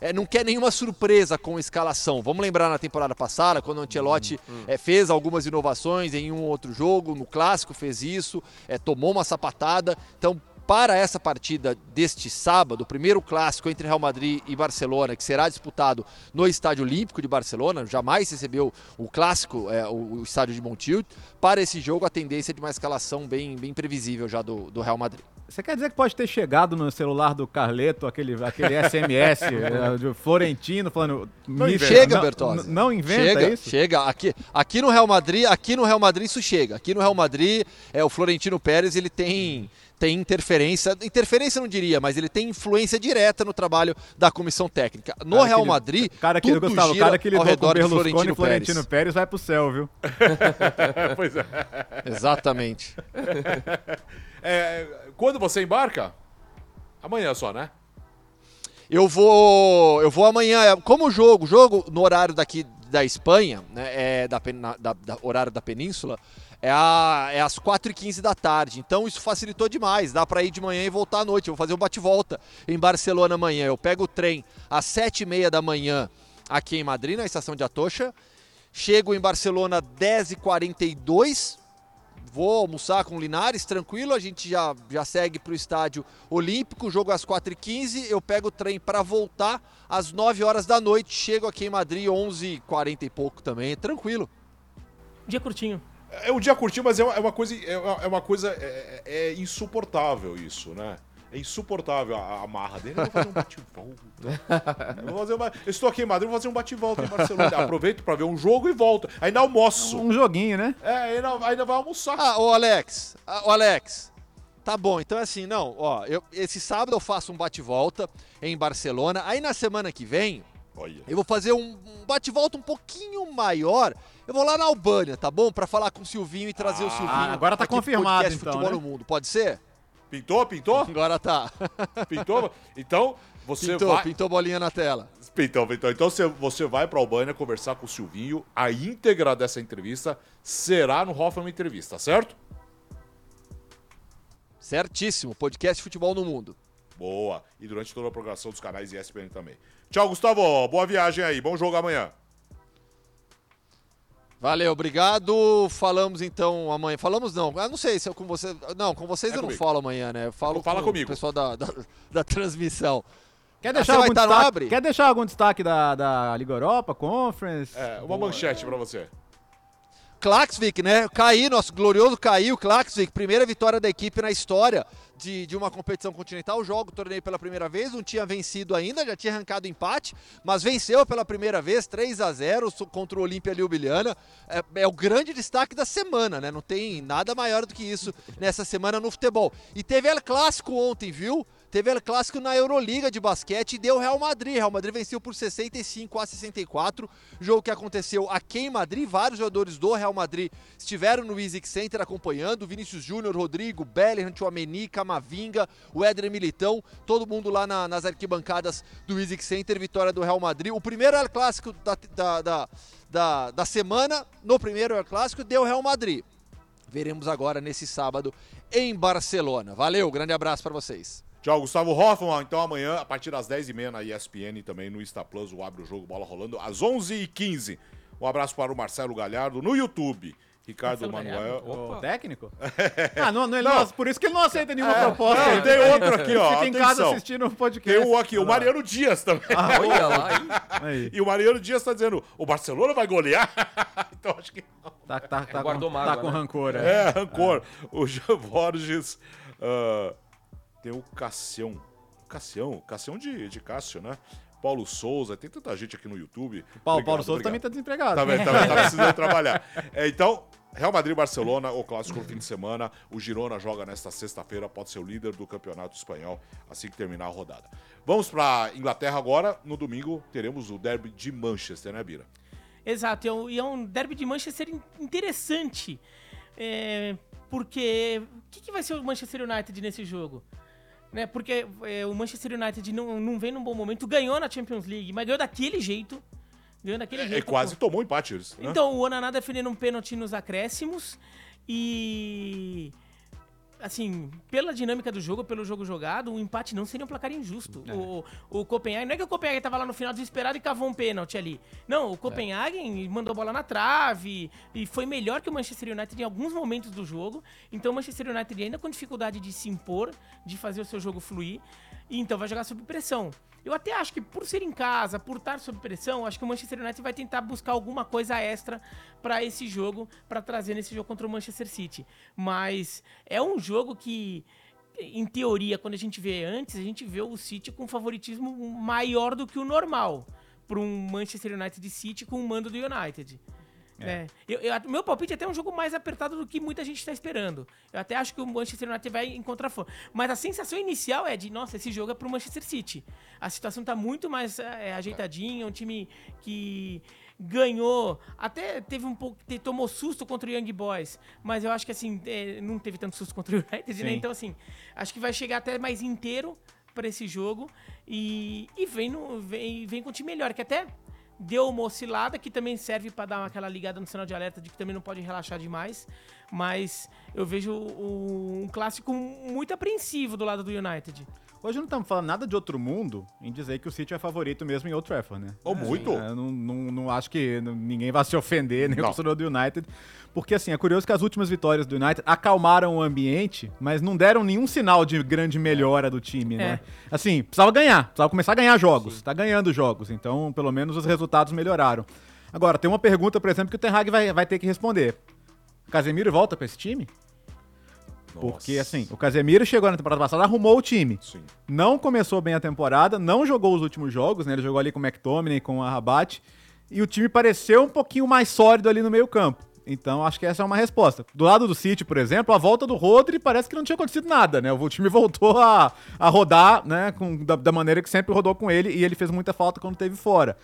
é, não quer nenhuma surpresa com a escalação. Vamos lembrar na temporada passada, quando o Ancelotti é, fez algumas inovações em um outro jogo, no clássico fez isso, é, tomou uma sapatada. Então, para essa partida deste sábado, o primeiro clássico entre Real Madrid e Barcelona, que será disputado no Estádio Olímpico de Barcelona, jamais recebeu o clássico, é, o, estádio de Montilt. Para esse jogo, a tendência é de uma escalação bem, bem previsível já do, do Real Madrid. Você quer dizer que pode ter chegado no celular do Carleto aquele, aquele SMS [LAUGHS] eh, de Florentino falando. "Me- inventa. Chega, não- Bertozzi. Não inventa chega, isso? Chega, aqui, aqui no Real Madrid, aqui no Real Madrid isso chega. Aqui no Real Madrid, é o Florentino Pérez, ele tem tem interferência, interferência eu não diria, mas ele tem influência direta no trabalho da comissão técnica. No Cara Real que ele- Madrid, Cara que, tudo Gustavo, o gira cara que ao lidou com redor de Berlusconi Florentino e Florentino Pérez. Pérez vai pro céu, viu? [LAUGHS] pois é. Exatamente. [LAUGHS] É, Quando você embarca? Amanhã só, né? Eu vou, eu vou amanhã. é, Como o jogo, jogo no horário daqui da Espanha, né, é da, da- da- horário da Península, é, a- é às 4h15 da tarde. Então isso facilitou demais. Dá para ir de manhã e voltar à noite. Eu vou fazer um bate-volta em Barcelona amanhã. Eu pego o trem às 7h30 da manhã aqui em Madrid, na estação de Atocha. Chego em Barcelona 10h42. Vou almoçar com o Linares, tranquilo. A gente já, já segue para o estádio Olímpico. Jogo às 4h15. Eu pego o trem para voltar às 9 horas da noite. Chego aqui em Madrid 11h40 e pouco também. Tranquilo. Dia curtinho. É um dia curtinho, mas é uma, é uma coisa, é uma, é uma coisa é, é insuportável isso, né? É insuportável a, a marra dele. Eu vou fazer um bate-volta. [LAUGHS] Eu vou fazer uma- eu estou aqui em Madrid, vou fazer um bate-volta em Barcelona. Aproveito para ver um jogo e volto. Ainda almoço. Um joguinho, né? É, ainda, ainda vai almoçar. Ah, ô Alex, ah, ô Alex. Tá bom, então é assim, não, ó, eu, esse sábado eu faço um bate-volta em Barcelona. Aí na semana que vem, Olha. eu vou fazer um, um bate-volta um pouquinho maior. Eu vou lá na Albânia, tá bom? Pra falar com o Silvinho e trazer o Silvinho. agora tá confirmado, podcast então, Futebol né? no Mundo, pode ser? Pintou, pintou? Agora tá. Pintou? Então, você Pintou, vai. pintou bolinha na tela. Pintou, pintou. Então você, vai para Albânia conversar com o Silvinho. A íntegra dessa entrevista será no Hoffman Entrevista, certo? Certíssimo, podcast Futebol no Mundo. Boa. E durante toda a programação dos canais ESPN também. Tchau, Gustavo. Boa viagem aí. Bom jogo amanhã. Valeu, obrigado. Falamos então amanhã. Falamos não, eu não sei se é com você. Não, com vocês É eu não comigo. falo amanhã, né? Eu falo Fala com comigo. o pessoal da, da, [LAUGHS] da transmissão. Quer Ah, deixar, algum destaque, quer deixar algum destaque da, da Liga Europa, Conference? É, uma manchete para você. Klaxvik, né? Caí, nosso glorioso caiu, Klaxvik, primeira vitória da equipe na história de, de uma competição continental. Joga o torneio pela primeira vez, não tinha vencido ainda, já tinha arrancado empate, mas venceu pela primeira vez, 3 a 0 contra o Olímpia Ljubljana. É, é o grande destaque da semana, né? Não tem nada maior do que isso nessa semana no futebol. E teve El Clássico ontem, viu? Teve o clássico na Euroliga de basquete e deu Real Madrid. Real Madrid venceu por 65 a 64. Jogo que aconteceu aqui em Madrid. Vários jogadores do Real Madrid estiveram no Easy Center acompanhando. Vinícius Júnior, Rodrigo, Bellingham, Chouameni, Camavinga, o Éder Militão. Todo mundo lá na, nas arquibancadas do Easy Center. Vitória do Real Madrid. O primeiro El Clássico da, da, da, da, da semana, no primeiro El Clássico, deu Real Madrid. Veremos agora nesse sábado em Barcelona. Valeu, grande abraço para vocês. Tchau, Gustavo Hoffman. Então amanhã, a partir das 10h30 na ESPN também no Insta Plus, o Abre o Jogo Bola Rolando às 11h15. Um abraço para o Marcelo Galhardo no YouTube. Ricardo Marcelo Manuel. O técnico? [LAUGHS] ah, não, não, ele Não. não, por isso que ele não aceita nenhuma É, proposta. não, tem outro aqui, ó. Fica em casa assistindo o podcast. Tem o aqui, o Mariano Dias também. Olha lá, hein? Aí. E o Mariano Dias tá dizendo: o Barcelona vai golear? [LAUGHS] então acho que não. Tá, tá, tá, Guardou com, mágoa, tá com né? rancor, é. É, rancor. O Jean Borges. ah, tem o Cassião. Cassião? Cassião de, de Cássio, né? Paulo Souza. Tem tanta gente aqui no YouTube. Paulo, Obrigado, Paulo Souza obrigado. também tá desempregado. Tá, vendo? tá, tá [LAUGHS] precisando trabalhar. É, então, Real Madrid Barcelona, o clássico no fim de semana. O Girona joga nesta sexta-feira, pode ser o líder do campeonato espanhol assim que terminar a rodada. Vamos para Inglaterra agora. No domingo teremos o derby de Manchester, né, Bira? Exato, e é um, e é um derby de Manchester in- interessante. É, porque o que, que vai ser o Manchester United nesse jogo? Né, porque é, o Manchester United não, não vem num bom momento, ganhou na Champions League, mas ganhou daquele jeito. Ganhou daquele É, jeito. quase tomou um empate né? Então, o Onaná defendendo um pênalti nos acréscimos e. Assim, pela dinâmica do jogo, pelo jogo jogado, o empate não seria um placar injusto. O, o Copenhagen, não é que o Copenhagen tava lá no final desesperado e cavou um pênalti ali. Não, o Copenhagen mandou a bola na trave e foi melhor que o Manchester United em alguns momentos do jogo. Então o Manchester United ainda com dificuldade de se impor, de fazer o seu jogo fluir. E então vai jogar sob pressão. Eu até acho que por ser em casa, por estar sob pressão, acho que o Manchester United vai tentar buscar alguma coisa extra para esse jogo, para trazer nesse jogo contra o Manchester City. Mas é um jogo que, em teoria, quando a gente vê antes, a gente vê o City com favoritismo maior do que o normal para um Manchester United City com o mando do United. É. Eu, eu- meu palpite é até um jogo mais apertado do que muita gente está esperando. Eu até acho que o Manchester United vai encontrar força. Mas a sensação inicial é de, nossa, esse jogo é pro Manchester City. A situação tá muito mais é, ajeitadinha, um time que ganhou, até teve um pouco, tomou susto contra o Young Boys, mas eu acho que assim, é, não teve tanto susto contra o United, né? Então assim, acho que vai chegar até mais inteiro para esse jogo e, e vem, no, vem, vem com um time melhor, que até deu uma oscilada, que também serve para dar aquela ligada no sinal de alerta de que também não pode relaxar demais. Mas eu vejo o- um clássico muito apreensivo do lado do United. Hoje não estamos falando nada de outro mundo em dizer que o City é favorito mesmo em Old Trafford, né? Ou muito. É, não, não, não acho que ninguém vai se ofender, nem o Não. torcedor do United. Porque, assim, é curioso que as últimas vitórias do United acalmaram o ambiente, mas não deram nenhum sinal de grande melhora do time, né? Assim, precisava ganhar, precisava começar a ganhar jogos. Tá ganhando jogos, então, pelo menos, os resultados melhoraram. Agora, tem uma pergunta, por exemplo, que o Ten Hag vai, vai ter que responder. Casemiro volta pra esse time? Porque, assim, o Casemiro chegou na temporada passada, arrumou o time. Sim. Não começou bem a temporada, não jogou os últimos jogos, né? Ele jogou ali com o McTominay, com a Rabat. E o time pareceu um pouquinho mais sólido ali no meio campo. Então, acho que essa é uma resposta. Do lado do City, por exemplo, a volta do Rodri parece que não tinha acontecido nada, né? O time [LAUGHS] voltou a, a rodar, né? Com, da, da maneira que sempre rodou com ele, e ele fez muita falta quando teve fora.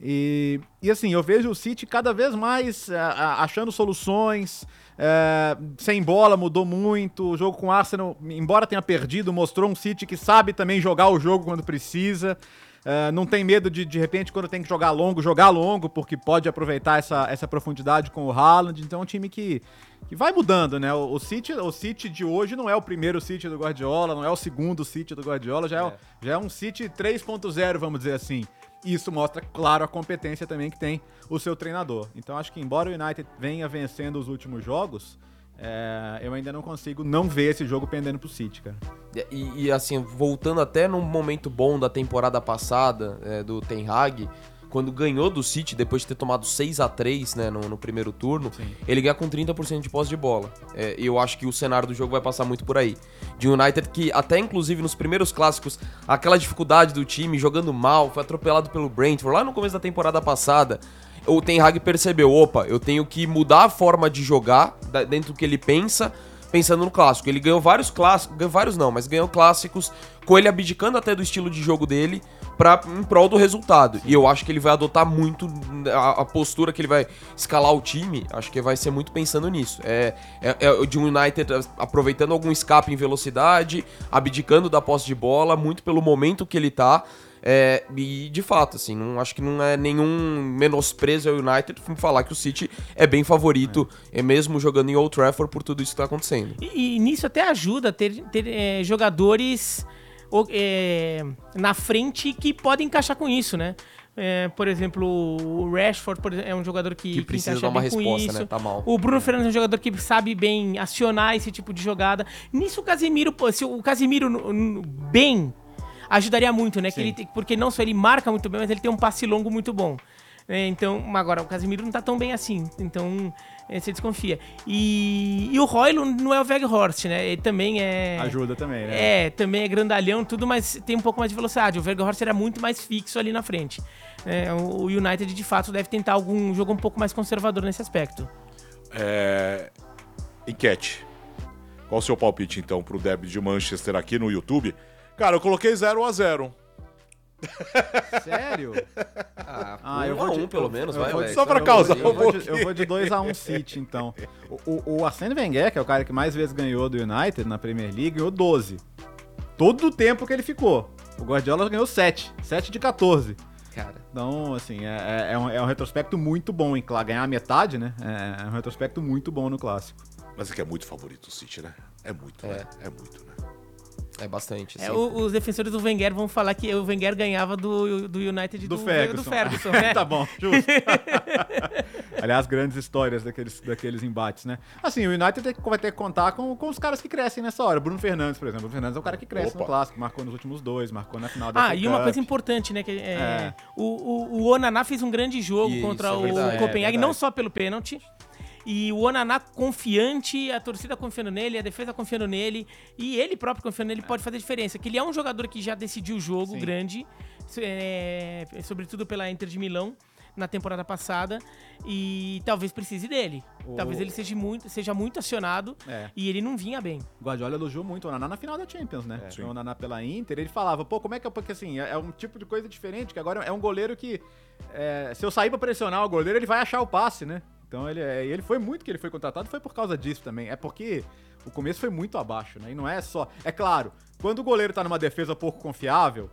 E, e assim, eu vejo o City cada vez mais é, a- achando soluções. É, sem bola mudou muito. O jogo com o Arsenal, embora tenha perdido, mostrou um City que sabe também jogar o jogo quando precisa. é, não tem medo de, de repente, quando tem que jogar longo, jogar longo, porque pode aproveitar essa, essa profundidade com o Haaland. Então é um time que, que vai mudando, né? O, o City, o City de hoje não é o primeiro City do Guardiola, não é o segundo City do Guardiola, já é, já é um City 3.0, vamos dizer assim. Isso mostra, claro, a competência também que tem o seu treinador. Então acho que embora o United venha vencendo os últimos jogos, é, eu ainda não consigo não ver esse jogo pendendo pro City, cara. E, e, assim, voltando até num momento bom da temporada passada, é, do Ten Hag, quando ganhou do City, depois de ter tomado 6 a 3 né, no, no primeiro turno, ele ganha com 30% de posse de bola. É, eu acho que o cenário do jogo vai passar muito por aí. De United que, até inclusive nos primeiros clássicos, aquela dificuldade do time, jogando mal, foi atropelado pelo Brentford lá no começo da temporada passada. O Ten Hag percebeu, opa, eu tenho que mudar a forma de jogar dentro do que ele pensa, pensando no clássico. Ele ganhou vários clássicos, ganhou vários não, mas ganhou clássicos com ele abdicando até do estilo de jogo dele pra, em prol do resultado. E eu acho que ele vai adotar muito a, a postura que ele vai escalar o time, acho que vai ser muito pensando nisso. É, é, é de um United aproveitando algum escape em velocidade, abdicando da posse de bola, muito pelo momento que ele tá. É, e de fato, assim, não, acho que não é nenhum menosprezo ao United falar que o City é bem favorito, é. mesmo jogando em Old Trafford por tudo isso que tá acontecendo. E, e nisso até ajuda ter, ter é, jogadores é, na frente que podem encaixar com isso, né? É, por exemplo, o Rashford exemplo, é um jogador que, Que precisa dar uma resposta, né? Tá mal. O Bruno Fernandes é um jogador que sabe bem acionar esse tipo de jogada. Nisso o Casemiro, se o Casemiro bem ajudaria muito, né? Que ele, porque não só ele marca muito bem, mas ele tem um passe longo muito bom. É, então, agora, o Casemiro não tá tão bem assim. Então, é, você desconfia. E, e o Roylo não é o Weghorst, né? Ele também é... Ajuda também, né? É, também é grandalhão, tudo, mas tem um pouco mais de velocidade. O Weghorst era muito mais fixo ali na frente. É, o o United, de fato, deve tentar algum jogo um pouco mais conservador nesse aspecto. É, Enquete. Qual o seu palpite, então, pro derby de Manchester aqui no YouTube? Cara, eu coloquei 0 a 0 Sério? Ah, Ah, eu um vou a de- um, pelo eu- menos, eu vai, só pra eu causar vou de- um eu vou de- pouquinho. Eu vou de 2x1 City, então. O, o, o Arsene Wenger, que é o cara que mais vezes ganhou do United na Premier League, ganhou 12. Todo o tempo que ele ficou. O Guardiola ganhou 7. 7 de 14. Cara, Então, assim, é, é- é um, é um retrospecto muito bom, hein? Claro, ganhar a metade, né? É, é um retrospecto muito bom no clássico. Mas é que é muito favorito o City, né? É muito, né? É muito, né? É bastante. É, o- os defensores do Wenger vão falar que o Wenger ganhava do, do United Do, do, Ferguson. do Ferguson, né? [LAUGHS] tá bom, justo. [LAUGHS] Aliás, grandes histórias daqueles, daqueles embates, né? Assim, o United vai ter que contar com, com os caras que crescem nessa hora. Bruno Fernandes, por exemplo. O Fernandes é um cara que cresce Opa. no clássico, marcou nos últimos dois, marcou na final da Ah, e uma Cup. coisa importante, né? Que, é, É. O, o, o Onaná fez um grande jogo Isso, contra é o. Copenhague, É não verdade. só pelo pênalti. E o Onaná confiante, a torcida confiando nele, a defesa confiando nele, e ele próprio confiando nele pode fazer diferença. Que ele é um jogador que já decidiu o jogo Sim. grande, é, sobretudo pela Inter de Milão na temporada passada, e talvez precise dele. O- Talvez ele seja muito, seja muito acionado É. e ele não vinha bem. O Guardiola elogiou muito o Onaná na final da Champions, né? sim. o Onaná pela Inter, ele falava, pô, como é que é, porque assim, é é um tipo de coisa diferente, que agora é um goleiro que, é, se eu sair pra pressionar o goleiro, ele vai achar o passe, né? Então ele, é, ele foi muito que ele foi contratado, foi por causa disso também. É porque o começo foi muito abaixo, né? E não é só. É claro, quando o goleiro tá numa defesa pouco confiável,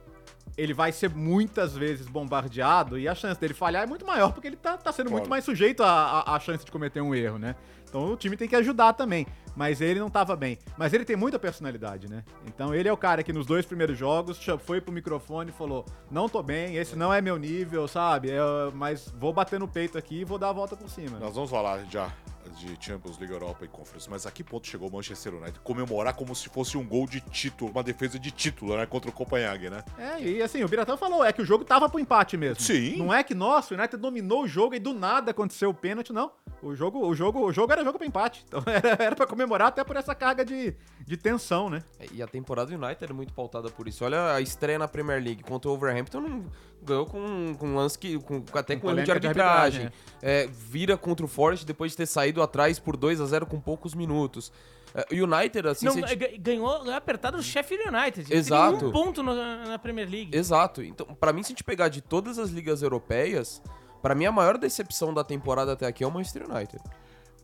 ele vai ser muitas vezes bombardeado e a chance dele falhar é muito maior, porque ele tá, tá sendo muito Claro. mais sujeito à, à- à chance de cometer um erro, né? Então o time tem que ajudar também. Mas ele não tava bem. Mas ele tem muita personalidade, né? Então ele é o cara que nos dois primeiros jogos foi pro microfone e falou: Não tô bem, esse não é meu nível, sabe? É, mas vou bater no peito aqui e vou dar a volta por cima. Nós vamos falar já de Champions League Europa e Conference, mas a que ponto chegou o Manchester United? Comemorar como se fosse um gol de título, uma defesa de título, né? Contra o Copenhague, né? É, e assim, o Biratão falou, é que o jogo tava pro empate mesmo. Sim. Não é que, nossa, o United dominou o jogo e do nada aconteceu o pênalti, não. O jogo, o jogo, o jogo era jogo pra empate. Então [LAUGHS] era, era pra comemorar até por essa carga de, de tensão, né? E a temporada do United é muito pautada por isso. Olha a estreia na Premier League contra o Overhampton, não- ganhou com, com um lance que. Com, até com, Com erro de arbitragem. arbitragem, É, vira contra o Forest depois de ter saído atrás por 2 a 0 com poucos minutos. É, O United, assim. Não, gente- ga- ganhou, apertado do Sheffield United. Exato. Um ponto no- na Premier League. Exato. Então, pra mim, se a gente pegar de todas as ligas europeias, pra mim a maior decepção da temporada até aqui é o Manchester United.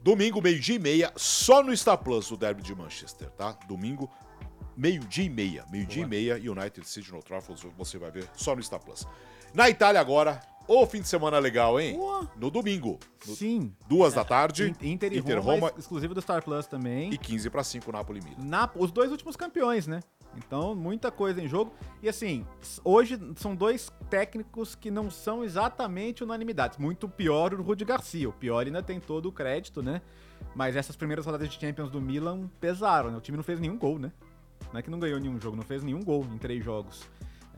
Domingo, meio-dia e meia, só no Star Plus, o derby de Manchester, tá? Domingo, meio-dia e meia. Meio-dia e meia, United City no Trafford, você vai ver só no Star Plus. Na Itália agora, ô fim de semana legal, hein? Boa. No domingo, no- Sim. duas da tarde, In- Inter e Inter, Roma, Roma exclusivo do Star Plus também. e 15 para 5, Napoli e Milan. na- os dois últimos campeões, né? Então, muita coisa em jogo. E assim, hoje são dois técnicos que não são exatamente unanimidades. Muito pior o Rudi Garcia. O pior ainda tem todo o crédito, né? Mas essas primeiras rodadas de Champions do Milan pesaram, né? O time não fez nenhum gol, né? Não é que não ganhou nenhum jogo, não fez nenhum gol em três jogos.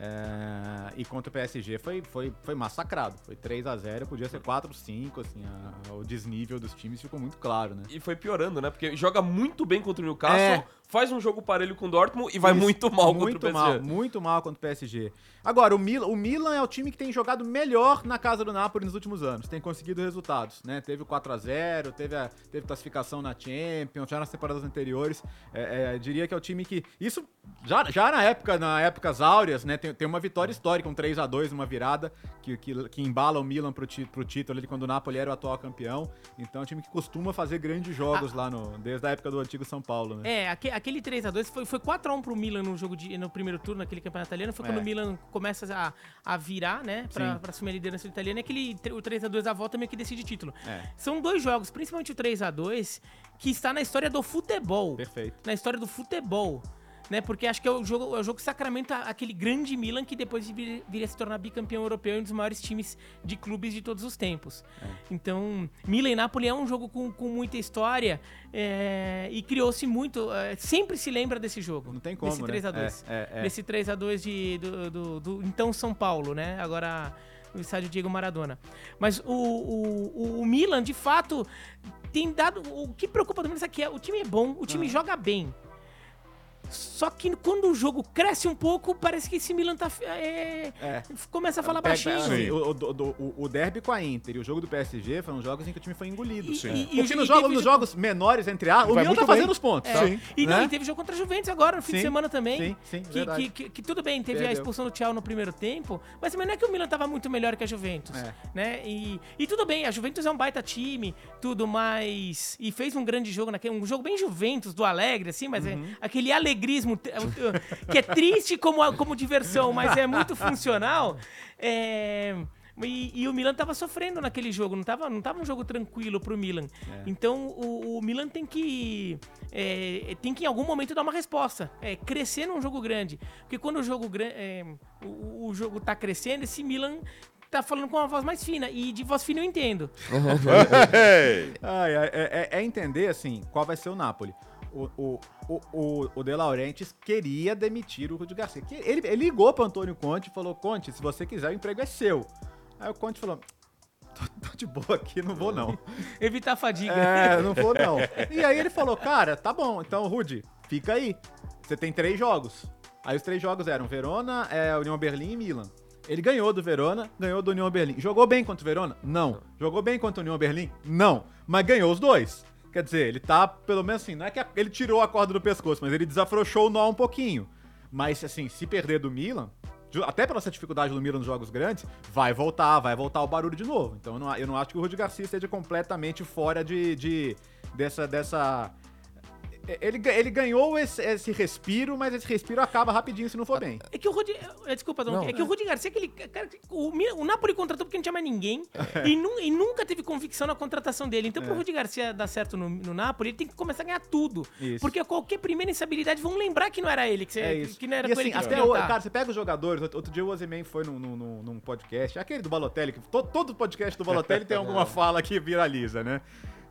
É, e contra o PSG foi, foi, foi massacrado. Foi 3 a 0 podia ser 4 5 assim, a- o desnível dos times ficou muito claro, né? E foi piorando, né? Porque joga muito bem contra o Newcastle, É. faz um jogo parelho com o Dortmund e vai Isso, muito mal muito contra o mal, PSG. muito mal contra o PSG. Agora, o Milan, o Milan é o time que tem jogado melhor na casa do Napoli nos últimos anos, tem conseguido resultados, né? Teve o 4 a 0 teve, a, teve classificação na Champions, já nas temporadas anteriores. É, é, diria que é o time que. Isso já, já na época, na épocas áureas, né? Tem, tem uma vitória histórica, um 3 a 2 uma virada, que, que, que embala o Milan pro, ti, pro título ali quando o Napoli era o atual campeão. Então é um time que costuma fazer grandes jogos lá no. Desde a época do antigo São Paulo, né? É, aque- aquele 3x2 foi, foi 4x1 pro Milan no jogo de, no primeiro turno, naquele campeonato italiano. Foi quando É. o Milan começa a, a virar, né? Pra, Sim. pra assumir a liderança do italiano. E aquele, tre- o 3x2 à volta meio que decide título. É. São dois jogos, principalmente o 3x2, que está na história do futebol. Perfeito. Na história do futebol. Né, porque acho que é o jogo, é o jogo que sacramenta aquele grande Milan que depois vir- viria a se tornar bicampeão europeu e um dos maiores times de clubes de todos os tempos. É. Então, Milan e Napoli é um jogo com, com muita história é, e criou-se muito. é, sempre se lembra desse jogo. Não tem como, Desse né? 3x2. É, é, é. Desse 3x2 de, do, do- do então São Paulo, né? Agora o estádio Diego Maradona. Mas o, o, o Milan, de fato, tem dado. O que preocupa também é que é, o time é bom, o time joga bem. Só que quando o jogo cresce um pouco, parece que esse Milan tá. é, É. Começa a falar Pega- baixinho. assim, o, o, o, o derby com a Inter e o jogo do PSG foram jogos em que o time foi engolido. E- Sim. e- e Porque o- nos, e jogos, nos jo- jogos menores, entre a, o Milan tá fazendo bem. os pontos. É. Sim. E, não, Né? e teve jogo contra a Juventus agora, no fim de Sim, semana também. sim, sim, que, verdade. que, que- que tudo bem, teve a Perdeu. expulsão do Thiago no primeiro tempo, mas também não é que o Milan tava muito melhor que a Juventus. É. Né? E, e tudo bem, a Juventus é um baita time, tudo mais. E fez um grande jogo naquele. Um jogo bem Juventus, do Alegre, assim, mas Uhum. é aquele alegrismo que é triste como, como diversão, mas é muito funcional. É. E, e o Milan tava sofrendo naquele jogo, não tava, não tava um jogo tranquilo pro Milan. É. Então o, o Milan tem que. é, tem que em algum momento dar uma resposta. É, crescer num jogo grande. Porque quando o jogo, é, o, o jogo tá crescendo, esse Milan tá falando com uma voz mais fina. E de voz fina eu entendo. [LAUGHS] Ai, é, é- é entender, assim, qual vai ser o Napoli. O, o, o, o, o De Laurentiis queria demitir o Rudi Garcia. Ele, ele ligou pro Antônio Conte e falou, Conte, se você quiser, o emprego é seu. Aí o Conte falou, tô, tô de boa aqui, não vou não. [LAUGHS] Evitar a fadiga. É, não vou não. [LAUGHS] E aí ele falou, cara, tá bom, então, Rudi, fica aí. Você tem três jogos. Aí os três jogos eram Verona, é, União Berlim e Milan. Ele ganhou do Verona, ganhou do União Berlim. Jogou bem contra o Verona? Não. Jogou bem contra o União Berlim? Não. Mas ganhou os dois. Quer dizer, ele tá, pelo menos assim, não é que ele tirou a corda do pescoço, mas ele desafrouxou o nó um pouquinho. Mas, assim, se perder do Milan, até pela essa dificuldade do Milan nos jogos grandes, vai voltar, vai voltar o barulho de novo. Então eu não, eu não acho que o Rudi Garcia esteja completamente fora de, de dessa, dessa... Ele, ele ganhou esse, esse respiro, mas esse respiro acaba rapidinho se não for bem. É que o Rudi. é, Desculpa, Dom. Não. É que o Rudi Garcia, aquele cara. O, o Napoli contratou porque não tinha mais ninguém. E, nu- e nunca teve convicção na contratação dele. Então, pro Rudi Garcia dar certo no, no Napoli, ele tem que começar a ganhar tudo. Isso. Porque qualquer primeira instabilidade vão lembrar que não era ele, que, você, É isso. que não era e assim, ele que até o, tá. cara, você pega os jogadores. Outro dia o Ozyman foi num, num, num- num podcast, aquele do Balotelli, que to- todo podcast do Balotelli tem [LAUGHS] alguma fala que viraliza, né?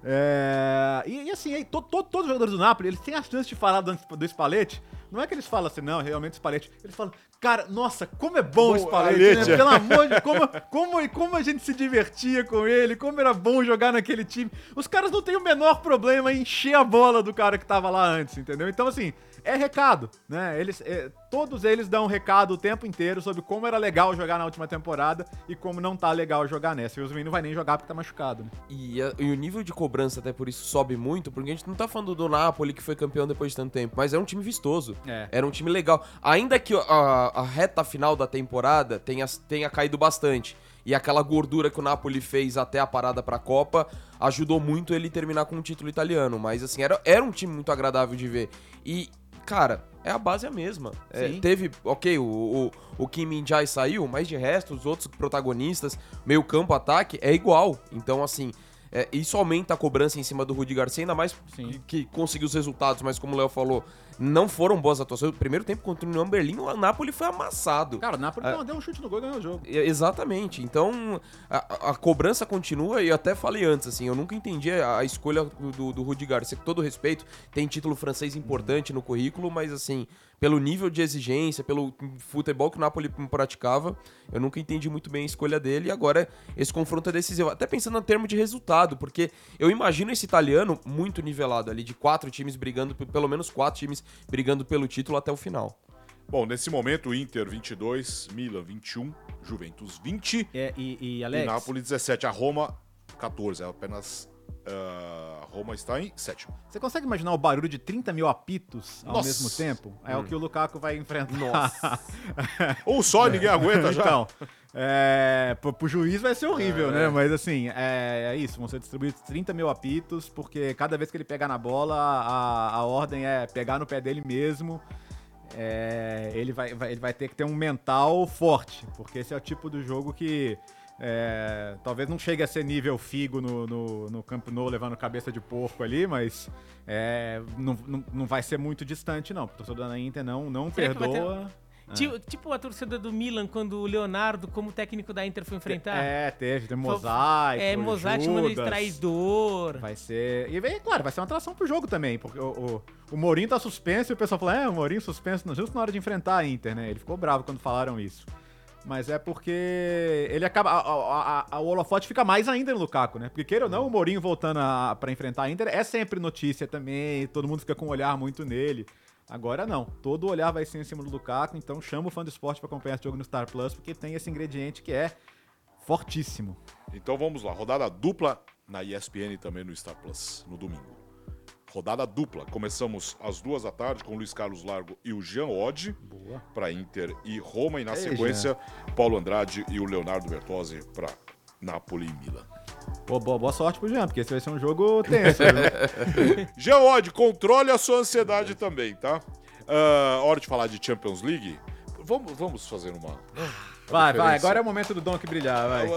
É, e, e assim, aí, to- to- todos os jogadores do Napoli, eles têm a chance de falar do, do Spalletti. Não é que eles falam assim, não, realmente o Spalletti. Eles falam, cara, nossa, como é bom o Bom, Spalletti, né? Spalletti. Pelo amor de como, como, como a gente se divertia com ele, como era bom jogar naquele time. Os caras não têm o menor problema em encher a bola do cara que tava lá antes, entendeu? Então, assim, é recado, né? Eles, é, todos eles dão um recado o tempo inteiro sobre como era legal jogar na última temporada e como não tá legal jogar nessa. E o Osmin não vai nem jogar porque tá machucado, né? E, a- e o nível de cobrança até por isso sobe muito, porque a gente não tá falando do Napoli que foi campeão depois de tanto tempo, mas é um time vistoso. É. Era um time legal. Ainda que a, a reta final da temporada tenha, tenha caído bastante. E aquela gordura que o Napoli fez até a parada pra Copa ajudou muito ele terminar com um título italiano. Mas assim, era, era um time muito agradável de ver. E, cara, é a base a mesma. É, teve, ok, o, o, o Kim Min-jae saiu, mas de resto, os outros protagonistas, meio campo, ataque, é igual. Então, assim, é, isso aumenta a cobrança em cima do Rudi Garcia, ainda mais Sim. que conseguiu os resultados, mas como o Léo falou, não foram boas atuações. O primeiro tempo contra o União Berlim, o Napoli foi amassado. Cara, o Napoli É. deu um chute no gol e ganhou o jogo. Exatamente. Então, a, a cobrança continua e eu até falei antes, assim, eu nunca entendi a, a escolha do, do Rudi Garcia, com todo respeito, tem título francês importante no currículo, mas assim, pelo nível de exigência, pelo futebol que o Napoli praticava, eu nunca entendi muito bem a escolha dele e agora esse confronto é decisivo. Até pensando em termos de resultado, porque eu imagino esse italiano muito nivelado ali, de quatro times brigando, pelo menos quatro times brigando pelo título até o final. Bom, nesse momento, Inter 22, Milan 21, Juventus 20 É, e, e e Alex, Napoli 17. A Roma 14. É apenas. a Roma está em sétimo. você consegue imaginar o barulho de 30 mil apitos ao Nossa. mesmo tempo? É o que o Lukaku vai enfrentar. Nossa. [LAUGHS] Ou só, ninguém aguenta já. Então, é, pro, pro juiz vai ser horrível, né? Mas assim, é, é isso. Vão ser distribuídos 30 mil apitos, porque cada vez que ele pegar na bola, a, a ordem é pegar no pé dele mesmo. É, ele, vai, vai- ele vai ter que ter um mental forte, porque esse é o tipo do jogo que é, talvez não chegue a ser nível Figo no, no, no Camp Nou levando cabeça de porco ali, mas é, não, não, não vai ser muito distante, não. O torcedor da Inter não, não Será perdoa. Tipo, tipo a torcida do Milan, quando o Leonardo, como técnico da Inter, foi enfrentar. É, teve, tem mosaico. É, mosaico chamando ele de traidor. Vai ser. E claro, vai ser uma atração pro jogo também, porque o, o, o Mourinho tá suspenso e o pessoal fala, é, o Mourinho suspenso justo na hora de enfrentar a Inter, né? Ele ficou bravo quando falaram isso. Mas é porque ele acaba. A, a, a- o holofote fica mais ainda no Lukaku, né? Porque queira ou não, o Mourinho voltando a, pra enfrentar a Inter é sempre notícia também, todo mundo fica com um olhar muito nele. Agora não, todo olhar vai ser em cima do Lukaku, então chama o fã do esporte pra acompanhar esse jogo no Star Plus, porque tem esse ingrediente que é fortíssimo. Então vamos lá. Rodada dupla na ESPN e também no Star Plus, no domingo. Rodada dupla. Começamos às duas da tarde com o Luiz Carlos Largo e o Jean Oddi para Inter e Roma. E na Ei, sequência, Paulo Andrade e o Leonardo Bertozzi para Napoli e Milan. Boa, boa sorte pro Jean, porque esse vai ser um jogo tenso? [LAUGHS] Jean Oddi, controle a sua ansiedade também, tá? Ah, hora de falar de Champions League. Vamos, vamos fazer uma. Vai, vai, agora é o momento do Donk brilhar, vai.